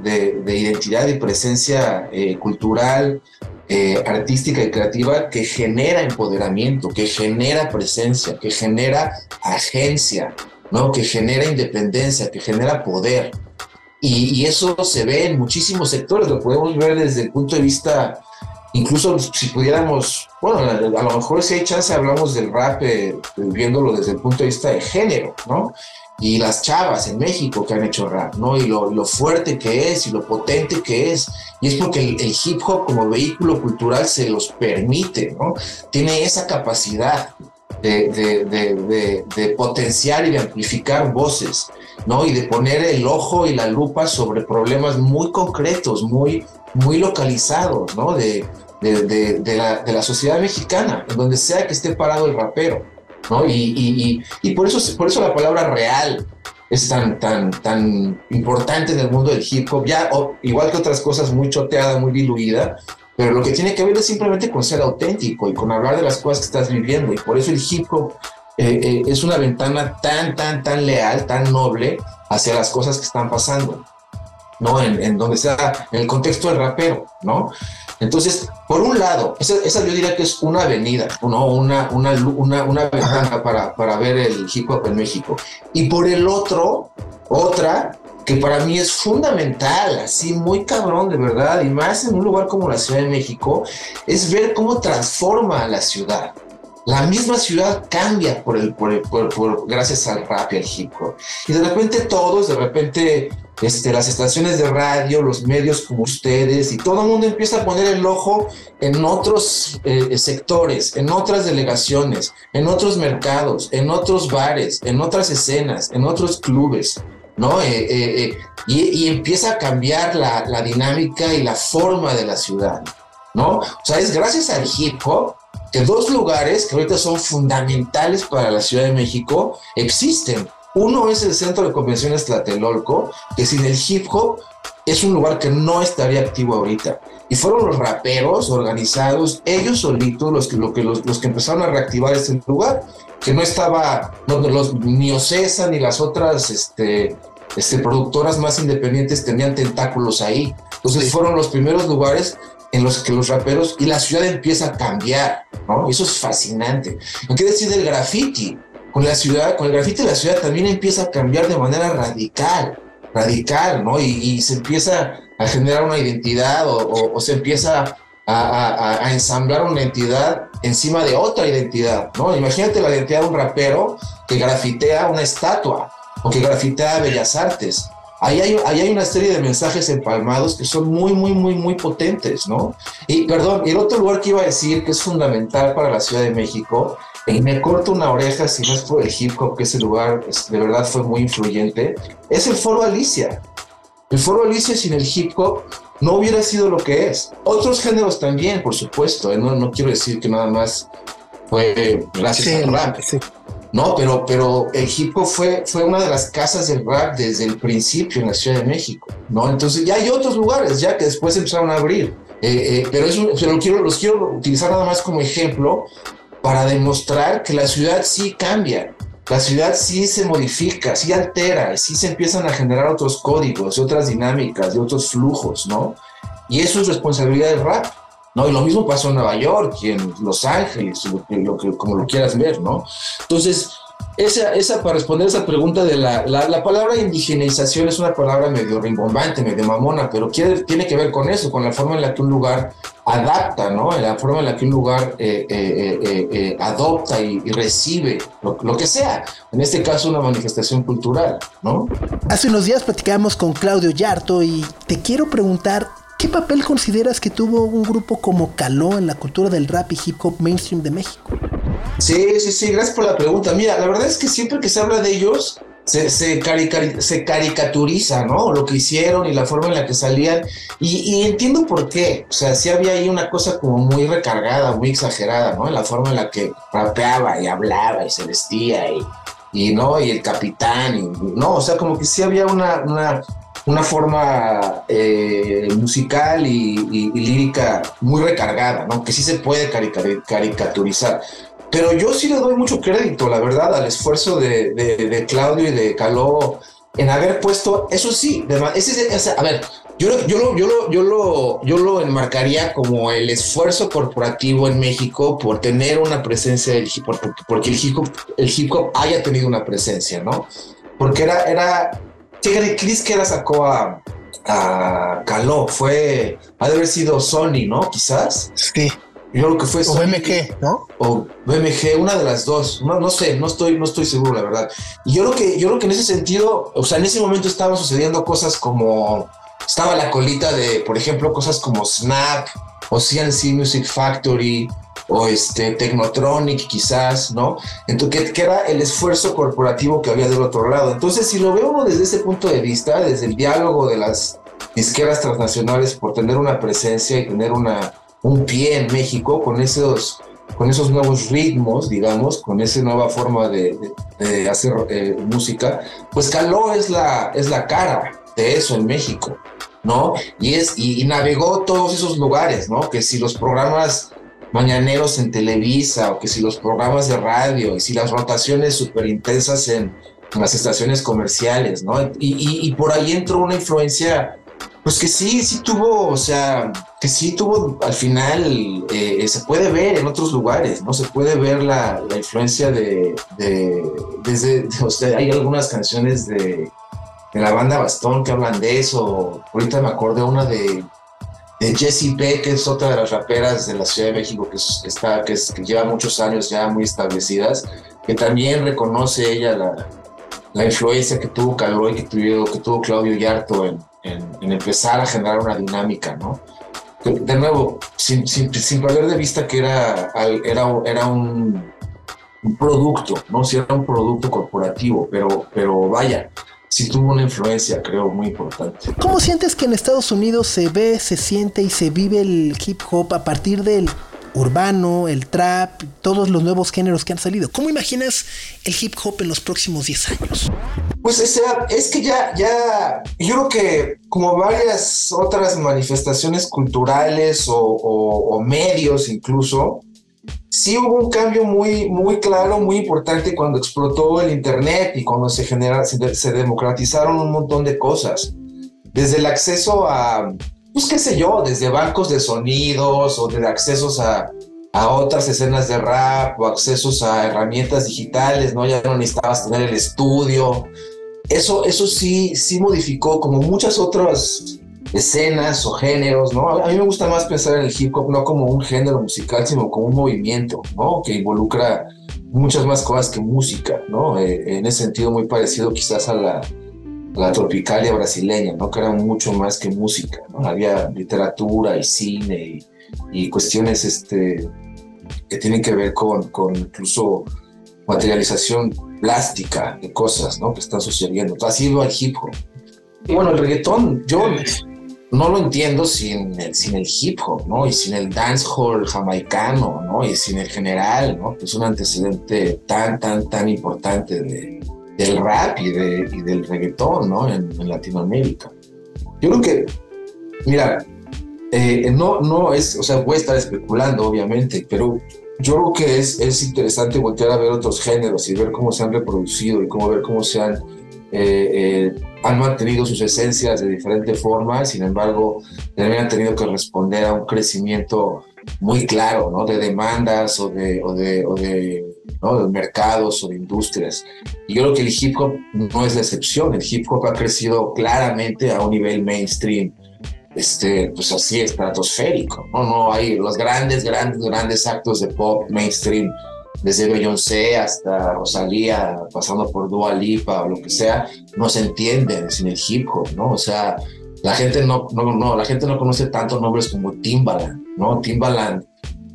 [SPEAKER 8] identidad y presencia eh, cultural, eh, artística y creativa que genera empoderamiento, que genera presencia, que genera agencia, ¿no? que genera independencia, que genera poder. Y, eso se ve en muchísimos sectores, lo podemos ver desde el punto de vista, incluso si pudiéramos, bueno, a, lo mejor si hay chance hablamos del rap eh, viéndolo desde el punto de vista de género, ¿no? Y las chavas en México que han hecho rap, ¿no? Y lo, fuerte que es y lo potente que es. Y es porque el hip hop como vehículo cultural se los permite, ¿no? Tiene esa capacidad de, de, de, de, potenciar y de amplificar voces, ¿no? Y de poner el ojo y la lupa sobre problemas muy concretos, muy, muy localizados, ¿no? De, la, la, sociedad mexicana, donde sea que esté parado el rapero, ¿no? Y, y, y, por, eso, por eso la palabra real es tan, tan, tan importante en el mundo del hip hop, ya igual que otras cosas muy choteada, muy diluida, pero lo que tiene que ver es simplemente con ser auténtico y con hablar de las cosas que estás viviendo. Y por eso el hip hop eh, eh, es una ventana tan, tan, tan leal, tan noble hacia las cosas que están pasando, ¿no? En, en donde sea, en el contexto del rapero, ¿no? Entonces, por un lado, esa, esa, yo diría que es una avenida, ¿no? una, una, una, una ventana para, para ver el hip hop en México. Y por el otro, otra que para mí es fundamental, así muy cabrón de verdad, y más en un lugar como la Ciudad de México, es ver cómo transforma la ciudad. La misma ciudad cambia por el, por, el, por, por gracias al rap y al hip hop. Y de repente todos, de repente este, las estaciones de radio, los medios como ustedes, y todo el mundo empieza a poner el ojo en otros eh, sectores, en otras delegaciones, en otros mercados, en otros bares, en otras escenas, en otros clubes. ¿No? Eh, eh, eh, y, y, empieza a cambiar la, la, dinámica y la forma de la ciudad, ¿no? O sea, es gracias al hip hop que dos lugares que ahorita son fundamentales para la Ciudad de México existen. Uno es el Centro de Convenciones Tlatelolco, que sin el hip hop es un lugar que no estaría activo ahorita. Y fueron los raperos organizados, ellos solitos, los que, los, los que empezaron a reactivar ese lugar, que no estaba, no, los, ni Ocesa ni las otras este, este, productoras más independientes tenían tentáculos ahí. Entonces fueron los primeros lugares en los que los raperos y la ciudad empieza a cambiar, ¿no? Eso es fascinante. ¿Qué decir del graffiti? Con la ciudad, con el graffiti la ciudad también empieza a cambiar de manera radical radical, ¿no? Y, se empieza a generar una identidad o, se empieza a, ensamblar una identidad encima de otra identidad, ¿no? Imagínate la identidad de un rapero que grafitea una estatua o que grafitea bellas artes. Ahí hay, ahí hay una serie de mensajes empalmados que son muy, muy, muy, muy potentes, ¿no? Y perdón, el otro lugar que iba a decir que es fundamental para la Ciudad de México y me corto una oreja si no es por el hip hop, que ese lugar de verdad fue muy influyente, es el Foro Alicia. El Foro Alicia sin el hip hop no hubiera sido lo que es. Otros géneros también, por supuesto, ¿eh? no, no quiero decir que nada más fue gracias al rap. No, pero, pero el hip hop fue, fue una de las casas del rap desde el principio en la Ciudad de México, ¿no? Entonces ya hay otros lugares ya que después empezaron a abrir. Eh, eh, pero eso, pero quiero, los quiero utilizar nada más como ejemplo para demostrar que la ciudad sí cambia, la ciudad sí se modifica, sí altera, sí se empiezan a generar otros códigos, otras dinámicas, y otros flujos, ¿no? Y eso es responsabilidad del rap, ¿no? Y lo mismo pasó en Nueva York y en Los Ángeles, lo que, como lo quieras ver, ¿no? Entonces, esa, esa, para responder esa pregunta de la, la, palabra indigenización es una palabra medio rimbombante, medio mamona, pero tiene que ver con eso, con la forma en la que un lugar adapta, ¿no? La forma en la que un lugar eh, eh, eh, adopta y, recibe lo, lo, que sea. En este caso, una manifestación cultural, ¿no?
[SPEAKER 1] Hace unos días platicábamos con Claudio Yarto y te quiero preguntar. ¿Qué papel consideras que tuvo un grupo como Caló en la cultura del rap y hip hop mainstream de México?
[SPEAKER 8] Sí, sí, sí, gracias por la pregunta. Mira, la verdad es que siempre que se habla de ellos, se, se, se caricaturiza, ¿no? Lo que hicieron y la forma en la que salían. Y, entiendo por qué. O sea, sí había ahí una cosa como muy recargada, muy exagerada, ¿no? La forma en la que rapeaba y hablaba y se vestía y, y ¿no? Y el capitán, ¿no? O sea, como que sí había una, una, una forma eh, musical y, lírica muy recargada, ¿no? Que sí se puede caricaturizar. Pero yo sí le doy mucho crédito, la verdad, al esfuerzo de, de, Claudio y de Caló en haber puesto, eso sí, ese, a ver, yo, yo, lo, yo, lo, yo, lo, yo lo enmarcaría como el esfuerzo corporativo en México por tener una presencia del hip hop, porque el hip hop, el hip hop haya tenido una presencia, ¿no? Porque era, era, ¿qué Chris que era sacó a, a Caló? Fue, ha de haber sido Sony, ¿no? Quizás.
[SPEAKER 1] Sí.
[SPEAKER 8] Yo creo que fue
[SPEAKER 1] o BMG, ¿no?
[SPEAKER 8] O BMG, una de las dos. No, no sé, no estoy, no estoy seguro, la verdad. Y yo creo que, yo creo que en ese sentido, o sea, en ese momento estaban sucediendo cosas como estaba la colita de, por ejemplo, cosas como Snap o CNC Music Factory o este Technotronic quizás, ¿no? Entonces, que, era el esfuerzo corporativo que había del otro lado. Entonces, si lo veo desde ese punto de vista, desde el diálogo de las disqueras transnacionales por tener una presencia y tener una un pie en México con esos, con esos nuevos ritmos, digamos, con esa nueva forma de, hacer eh, música, pues Caló es la, es la cara de eso en México, ¿no? Y, es, y, navegó todos esos lugares, ¿no? Que si los programas mañaneros en Televisa o que si los programas de radio y si las rotaciones súper intensas en, las estaciones comerciales, ¿no? Y, y, por ahí entró una influencia pues que sí, sí tuvo, o sea, que sí tuvo al final, eh, se puede ver en otros lugares, ¿no? Se puede ver la, influencia de, desde, o sea, hay algunas canciones de, la banda Bastón que hablan de eso. Ahorita me acordé una de, de Jessie P, que es otra de las raperas de la Ciudad de México que, está, que, lleva muchos años ya muy establecidas, que también reconoce ella la, la influencia que tuvo Caloi, que tuvo, que tuvo Claudio Yarto en en, empezar a generar una dinámica, ¿no? De nuevo, sin, sin, perder de vista que era, era, era un, producto, ¿no? Si era un producto corporativo, pero, pero vaya, sí tuvo una influencia, creo, muy importante.
[SPEAKER 1] ¿Cómo sientes que en Estados Unidos se ve, se siente y se vive el hip hop a partir del urbano, el trap, todos los nuevos géneros que han salido. ¿Cómo imaginas el hip hop en los próximos 10 años?
[SPEAKER 8] Pues es que ya, ya, yo creo que como varias otras manifestaciones culturales o, medios incluso, sí hubo un cambio muy, muy claro, muy importante cuando explotó el Internet y cuando se, genera, se, democratizaron un montón de cosas. Desde el acceso a, pues qué sé yo, desde bancos de sonidos o de accesos a, a otras escenas de rap o accesos a herramientas digitales, ¿no? Ya no necesitabas tener el estudio. Eso, eso sí, sí modificó como muchas otras escenas o géneros, ¿no? A mí me gusta más pensar en el hip hop no como un género musical, sino como un movimiento, ¿no? Que involucra muchas más cosas que música, ¿no? Eh, en ese sentido muy parecido quizás a la, la tropicalia brasileña, ¿no? Que era mucho más que música, ¿no? Había literatura y cine y, cuestiones este, que tienen que ver con, con incluso materialización plástica de cosas, ¿no? Que están sucediendo. Así va el hip hop. Y bueno, el reggaetón, yo no lo entiendo sin el, sin el hip hop, ¿no? Y sin el dancehall jamaicano, ¿no? Y sin el general, ¿no? Que es un antecedente tan, tan, tan importante de, del rap y, de, y del reggaetón, ¿no? En, Latinoamérica. Yo creo que, mira, eh, no, no es, o sea, voy a estar especulando, obviamente, pero yo creo que es, es interesante voltear a ver otros géneros y ver cómo se han reproducido y cómo ver cómo se han eh, eh, han mantenido sus esencias de diferentes formas, sin embargo, también han tenido que responder a un crecimiento muy claro, ¿no? De demandas o de, o de, o de, ¿no? mercados o de industrias. Y yo creo que el hip hop no es la excepción. El hip hop ha crecido claramente a un nivel mainstream, este, pues así estratosférico, ¿no? No hay los grandes, grandes, grandes actos de pop mainstream desde Beyoncé hasta Rosalía, pasando por Dua Lipa o lo que sea, no se entienden sin el hip hop, ¿no? O sea, la gente no, no, no, la gente no conoce tantos nombres como Timbaland, ¿no? Timbaland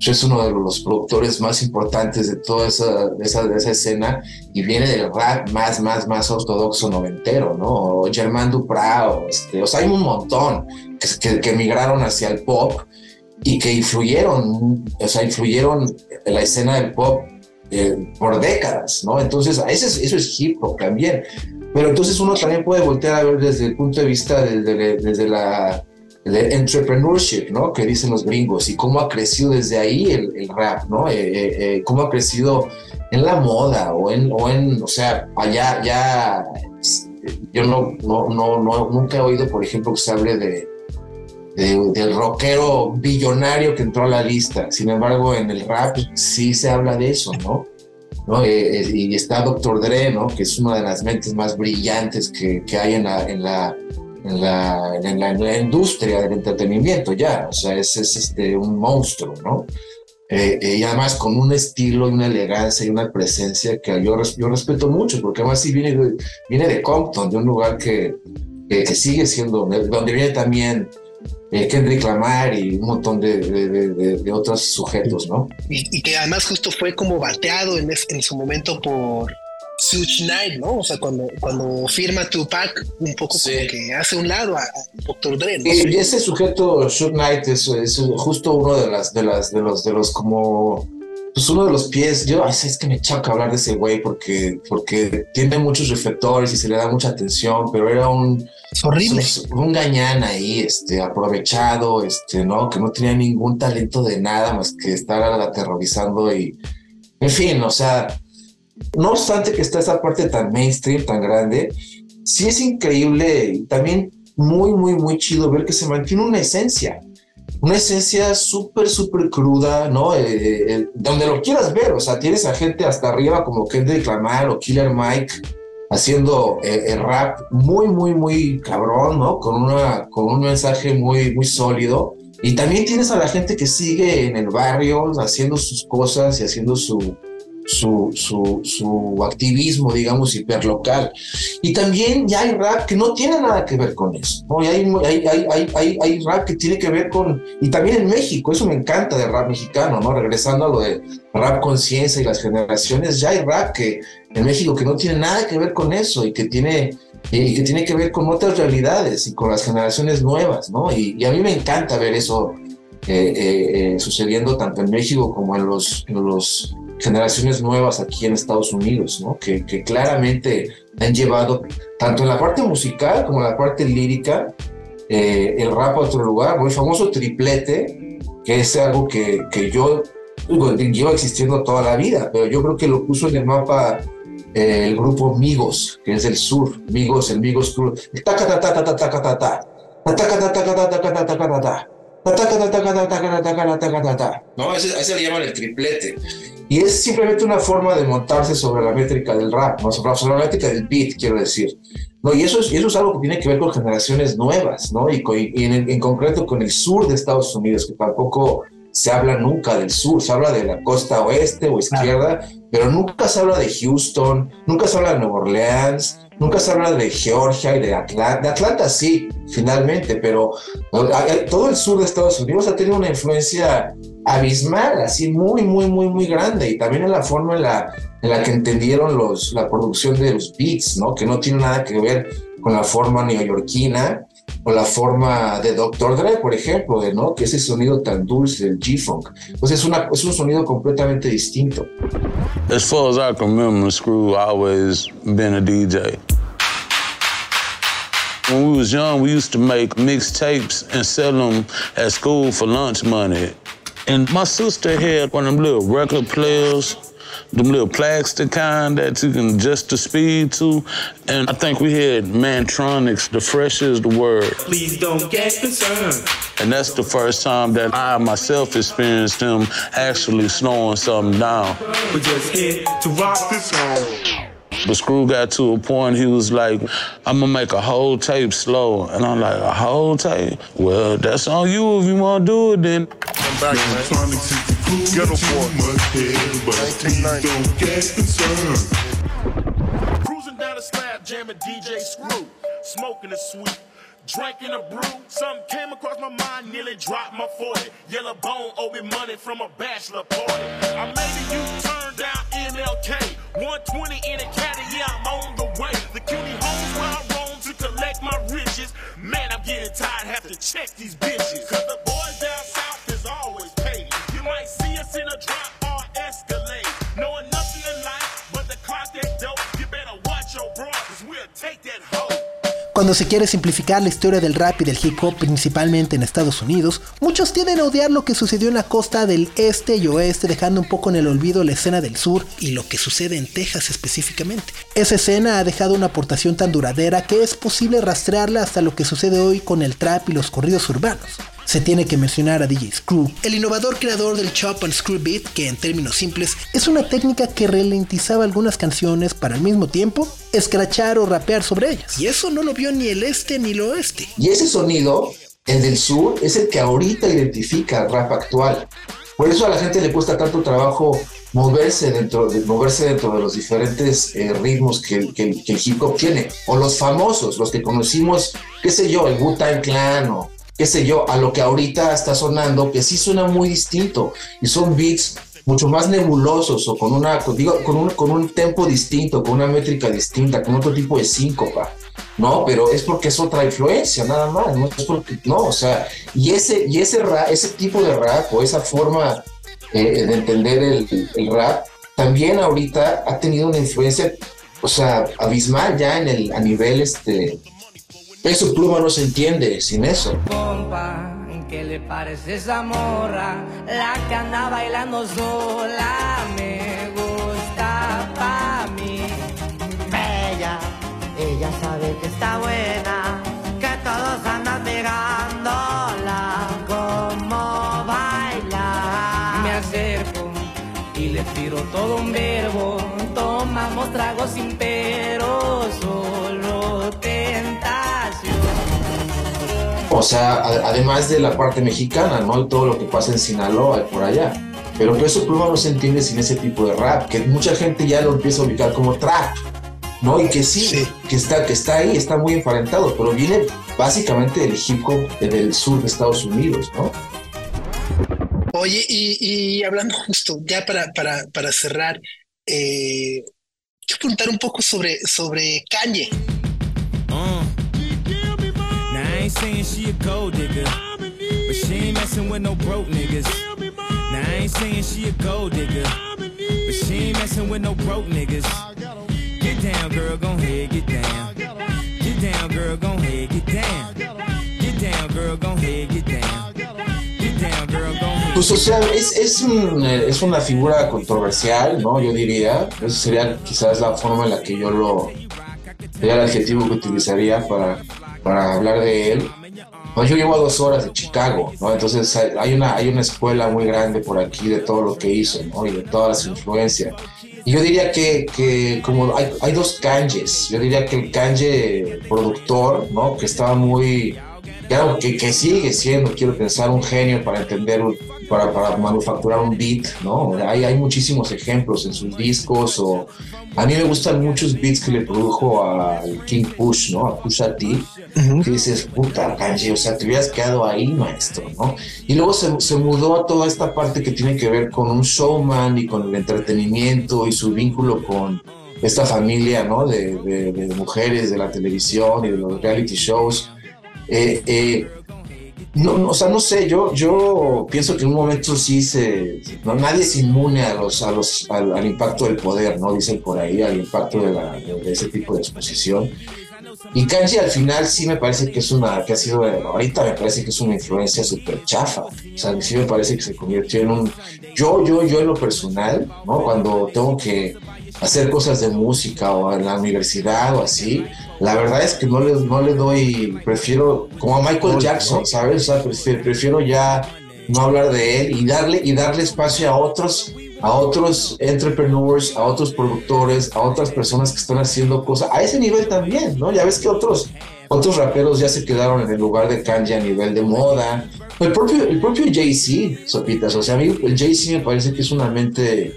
[SPEAKER 8] es uno de los productores más importantes de toda esa, de esa, de esa escena y viene del rap más, más, más ortodoxo noventero, ¿no? O Germán Duprao, este, o sea, hay un montón que, que, que migraron hacia el pop y que influyeron, o sea, influyeron en la escena del pop eh, por décadas, ¿no? Entonces, eso es, eso es hip hop también. Pero entonces uno también puede voltear a ver desde el punto de vista desde, desde la el entrepreneurship, ¿no? Que dicen los gringos y cómo ha crecido desde ahí el, el rap, ¿no? Eh, eh, cómo ha crecido en la moda o en, o en, o sea, allá ya, yo no, no, no, no, nunca he oído, por ejemplo, que se hable de, del rockero billonario que entró a la lista. Sin embargo, en el rap sí se habla de eso, ¿no? ¿No? Eh, eh, y está Dr. Dre, ¿no? Que es una de las mentes más brillantes que, que hay en la, en, la, en, la, en, la, industria del entretenimiento ya. O sea, es, es este, un monstruo, ¿no? Eh, y además con un estilo y una elegancia y una presencia que yo, yo respeto mucho, porque además sí viene, viene de Compton, de un lugar que, que, que sigue siendo, donde viene también eh, Kendrick Lamar y un montón de, de, otros sujetos, ¿no?
[SPEAKER 1] Y, que además justo fue como bateado en, en su momento por Such Knight, ¿no? O sea, cuando, cuando firma Tupac, un poco como que hace un lado a, Dr. Dre.
[SPEAKER 8] Y, ese sujeto, Suge Knight, es, es, justo uno de las, de las, de los, de los como pues uno de los pies, yo es que me choca hablar de ese güey porque, porque tiene muchos reflectores y se le da mucha atención, pero era un,
[SPEAKER 1] horrible.
[SPEAKER 8] Un, gañán ahí, este, aprovechado, este, ¿no? Que no tenía ningún talento de nada más que estar aterrorizando y, en fin, o sea, no obstante que está esa parte tan mainstream, tan grande, sí es increíble y también muy, muy, muy chido ver que se mantiene una esencia una esencia súper, súper cruda, ¿no? Eh, eh, eh, donde lo quieras ver, o sea, tienes a gente hasta arriba como Kendrick Lamar o Killer Mike haciendo el rap muy, muy, muy cabrón, ¿no? Con, una, con un mensaje muy, muy sólido. Y también tienes a la gente que sigue en el barrio haciendo sus cosas y haciendo su, su, su, su, activismo, digamos, hiperlocal. Y también ya hay rap que no tiene nada que ver con eso. ¿no? Y hay, hay, hay, hay, rap que tiene que ver con... Y también en México, eso me encanta del rap mexicano, ¿no? Regresando a lo de rap conciencia y las generaciones, ya hay rap que en México que no tiene nada que ver con eso y que tiene y que tiene que ver con otras realidades y con las generaciones nuevas, ¿no? Y, y, a mí me encanta ver eso eh, sucediendo tanto en México como en los generaciones nuevas aquí en Estados Unidos, ¿no? que, claramente han llevado tanto en la parte musical como en la parte lírica el rap a otro lugar, el famoso triplete, que es algo que, yo lleva existiendo toda la vida, pero yo creo que lo puso en el mapa el grupo Migos, que es del sur, Migos, el Migos Club. No. Y es simplemente una forma de montarse sobre la métrica del rap, ¿no? sobre, la métrica del beat, quiero decir. No, y, eso es, y eso es algo que tiene que ver con generaciones nuevas, ¿no? y, y en, en, concreto con el sur de Estados Unidos, que tampoco se habla nunca del sur, se habla de la costa oeste o izquierda, pero nunca se habla de Houston, nunca se habla de Nueva Orleans, nunca se habla de Georgia y de Atlanta. De Atlanta sí, finalmente, pero todo el sur de Estados Unidos ha tenido una influencia abismal, así muy, muy, muy, muy grande, y también en la forma en la, en la que entendieron los, la producción de los beats, ¿no? que no tiene nada que ver con la forma neoyorquina, o la forma de Dr. Dre, por ejemplo, ¿no? que ese sonido tan dulce del G-Funk. Pues es, es un sonido completamente distinto.
[SPEAKER 16] As far as I can remember, Screw always been a DJ. When we was young, we used to make mixtapes and sell them at school for lunch money. And my sister had one of them little record players them little plastic kind that you can adjust the speed to. And I think we had Mantronics, the fresh is the word.
[SPEAKER 17] Please don't get concerned.
[SPEAKER 16] And that's the first time that I myself experienced them actually slowing something down.
[SPEAKER 17] We're just here to rock this song.
[SPEAKER 16] But Screw got to a point, he was like, I'm gonna make a whole tape slow. And I'm like, a whole tape? Well, that's on you if you wanna do it then.
[SPEAKER 13] I'm back, man. Ghetto boy. but please don't get concerned.
[SPEAKER 17] Cruising down the slab, jamming DJ Screw, smoking a sweet. Drinking a brew, something came across my mind, nearly dropped my 40. Yellow bone owed me money from a bachelor party. I made a U-turn down MLK, 120 in a caddy, yeah, I'm on the way. The cutie homes where I roam to collect my riches. Man, I'm getting tired, have to check these bitches. Cause the boys down
[SPEAKER 1] Cuando se quiere simplificar la historia del rap y del hip hop principalmente en Estados Unidos, muchos tienden a odiar lo que sucedió en la costa del este y oeste dejando un poco en el olvido la escena del sur y lo que sucede en Texas específicamente. Esa escena ha dejado una aportación tan duradera que es posible rastrearla hasta lo que sucede hoy con el trap y los corridos urbanos. Se tiene que mencionar a DJ Screw, el innovador creador del Chop and Screw Beat, que en términos simples es una técnica que ralentizaba algunas canciones para al mismo tiempo escrachar o rapear sobre ellas. Y eso no lo vio ni el este ni el oeste.
[SPEAKER 8] Y ese sonido, el del sur, es el que ahorita identifica el rap actual. Por eso a la gente le cuesta tanto trabajo moverse dentro de, moverse dentro de los diferentes eh, ritmos que, que, el hip hop tiene. O los famosos, los que conocimos, qué sé yo, el Wu-Tang Clan o qué sé yo, a lo que ahorita está sonando, que sí suena muy distinto y son beats mucho más nebulosos o con una, digo, con un, con un tempo distinto, con una métrica distinta, con otro tipo de síncopa, ¿no? Pero es porque es otra influencia, nada más, no es porque, no, o sea, y ese, y ese, rap, ese tipo de rap o esa forma eh, de entender el, el rap, también ahorita ha tenido una influencia, o sea, abismal ya en el, a nivel este, eso pluma no se entiende sin eso.
[SPEAKER 18] Compa, ¿qué le parece esa morra? La que anda bailando sola me gusta pa' mí.
[SPEAKER 19] Bella, ella sabe que está buena, que todos andan pegándola como baila.
[SPEAKER 18] Me acerco y le tiro todo un verbo. Tomamos tragos sin pero, solo
[SPEAKER 8] O sea, a- además de la parte mexicana, ¿no? Y todo lo que pasa en Sinaloa y por allá. Pero Peso Pluma no se entiende sin ese tipo de rap, que mucha gente ya lo empieza a ubicar como trap, ¿no? Y que sí, Que, está, que está ahí, está muy emparentado, pero viene básicamente del hip hop del sur de Estados Unidos, ¿no?
[SPEAKER 1] Oye, y, y hablando justo, ya para, para, para cerrar, eh, quiero preguntar un poco sobre, sobre Kanye.
[SPEAKER 20] Saying she a gold digger, but
[SPEAKER 18] But she ain't messing with no broke niggas. Now I ain't saying she a gold digger. But she ain't messing with no broke niggas. Get down, girl, gon' ahead, get down. Get down, girl, gon' ahead, get down. Get down, girl, gon' ahead, get down. Get down, girl, gon' ahead.
[SPEAKER 8] Pues o sea, es, es, un, eh, es una figura controversial, ¿no? Yo diría. Esa sería quizás la forma en la que yo lo... Sería el adjetivo que utilizaría para, para hablar de él. Pues yo llevo a dos horas de Chicago, ¿no? Entonces hay una, hay una escuela muy grande por aquí de todo lo que hizo, ¿no? Y de todas las influencias. Y yo diría que, que como hay, hay dos kanjes, yo diría que el kanje productor, ¿no? Que estaba muy, claro, que, que sigue siendo, quiero pensar, un genio para entender, para, para manufacturar un beat, ¿no? Hay, hay muchísimos ejemplos en sus discos o a mí me gustan muchos beats que le produjo al King Push, ¿no? A Pusha T, que dices, puta, Kanye, o sea, te hubieras quedado ahí, maestro, ¿no? Y luego se, se mudó a toda esta parte que tiene que ver con un showman y con el entretenimiento y su vínculo con esta familia, ¿no? De, de- de mujeres de la televisión y de los reality shows. Eh, eh, no, no, o sea, no sé, yo, yo pienso que en un momento sí se, no, nadie es inmune a los, a los, al, impacto del poder, ¿no? Dicen por ahí, al impacto de, la- de ese tipo de exposición. Y Kanji al final sí me parece que es una, que ha sido, ahorita me parece que es una influencia súper chafa. O sea, sí me parece que se convirtió en un, yo, yo, yo en lo personal, ¿no? Cuando tengo que hacer cosas de música o en la universidad o así, la verdad es que no le, no le doy, prefiero, como a Michael Jackson, ¿sabes? O sea, prefiero, prefiero ya no hablar de él y darle, y darle espacio a otros a otros entrepreneurs, a otros productores, a otras personas que están haciendo cosas a ese nivel también, ¿no? Ya ves que otros, otros raperos ya se quedaron en el lugar de Kanye a nivel de moda. El propio, el propio Jay-Z, Sopitas, o sea, a mí el Jay-Z me parece que es una mente,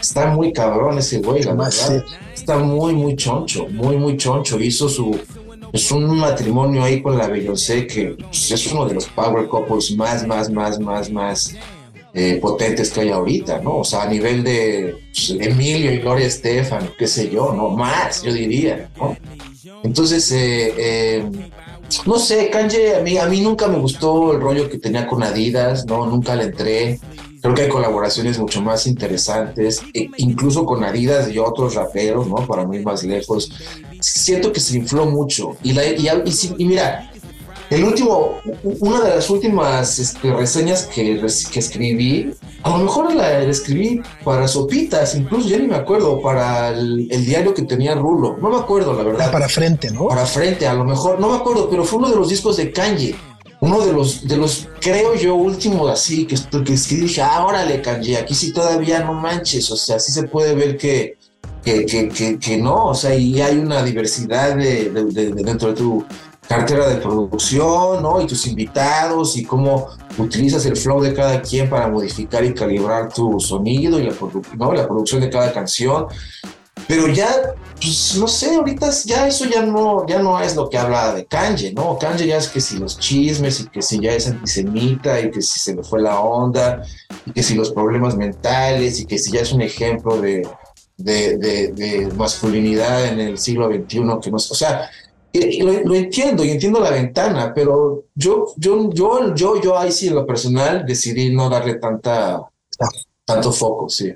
[SPEAKER 8] está muy cabrón ese güey, la verdad. Está muy, muy choncho, muy, muy choncho. Hizo su, es un matrimonio ahí con la Beyoncé que pues, es uno de los power couples más, más, más, más, más eh, potentes que hay ahorita, ¿no? O sea, a nivel de pues, Emilio y Gloria Estefan, qué sé yo, ¿no? Más, yo diría, ¿no? Entonces, eh, eh, no sé, Kanye, a mí, a mí nunca me gustó el rollo que tenía con Adidas, ¿no? Nunca le entré. Creo que hay colaboraciones mucho más interesantes, e- incluso con Adidas y otros raperos, ¿no? Para mí más lejos. Siento que se infló mucho. Y, la, y, y y mira, el último, una de las últimas este, reseñas que, que escribí, a lo mejor la escribí para Sopitas, incluso ya ni me acuerdo, para el, el diario que tenía Rulo. No me acuerdo, la verdad.
[SPEAKER 1] Para frente, ¿no?
[SPEAKER 8] Para frente, a lo mejor, no me acuerdo, pero fue uno de los discos de Kanye. Uno de los, de los, creo yo, últimos así, que, que, sí dije, ah, órale, Kanye, aquí sí todavía no manches, o sea, sí se puede ver que, que, que, que, que no, o sea, y hay una diversidad de- de- de dentro de tu cartera de producción, ¿no? Y tus invitados y cómo utilizas el flow de cada quien para modificar y calibrar tu sonido y la, produ- ¿no? la producción de cada canción. Pero ya, pues no sé, ahorita ya eso ya no, ya no es lo que habla de Kanye, ¿no? Kanye ya es que si los chismes y que si ya es antisemita y que si se le fue la onda y que si los problemas mentales y que si ya es un ejemplo de, de, de- de masculinidad en el siglo XXI que no, o sea, lo entiendo y entiendo la ventana, pero yo, yo, yo, yo, yo ahí sí en lo personal decidí no darle tanta, tanto foco, sí.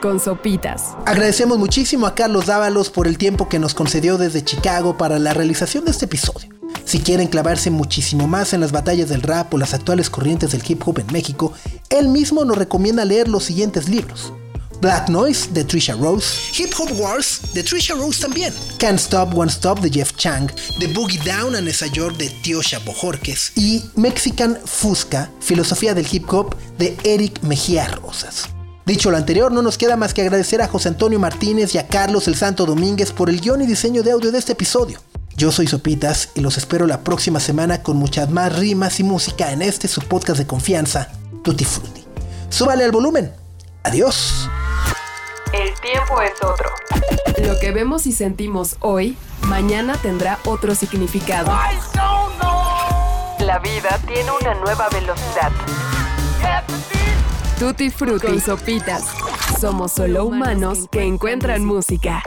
[SPEAKER 7] Con sopitas.
[SPEAKER 1] Agradecemos muchísimo a Carlos Dávalos por el tiempo que nos concedió desde Chicago para la realización de este episodio. Si quieren clavarse muchísimo más en las batallas del rap o las actuales corrientes del hip hop en México, él mismo nos recomienda leer los siguientes libros. Black Noise de Trisha Rose, Hip Hop Wars de Trisha Rose también, Can't Stop One Stop de Jeff Chang, The Boogie Down and Esa York de Tiosha Bojorques y Mexican Fusca, Filosofía del Hip Hop de Eric Mejía Rosas. Dicho lo anterior, no nos queda más que agradecer a José Antonio Martínez y a Carlos el Santo Domínguez por el guion y diseño de audio de este episodio. Yo soy Sopitas y los espero la próxima semana con muchas más rimas y música en este su podcast de confianza, Tutti Frutti. Súbale al volumen. Adiós.
[SPEAKER 7] El tiempo es otro. Lo que vemos y sentimos hoy, mañana tendrá otro significado. La vida tiene una nueva velocidad. Tutti Frutti sopitas. Somos solo humanos que encuentran música.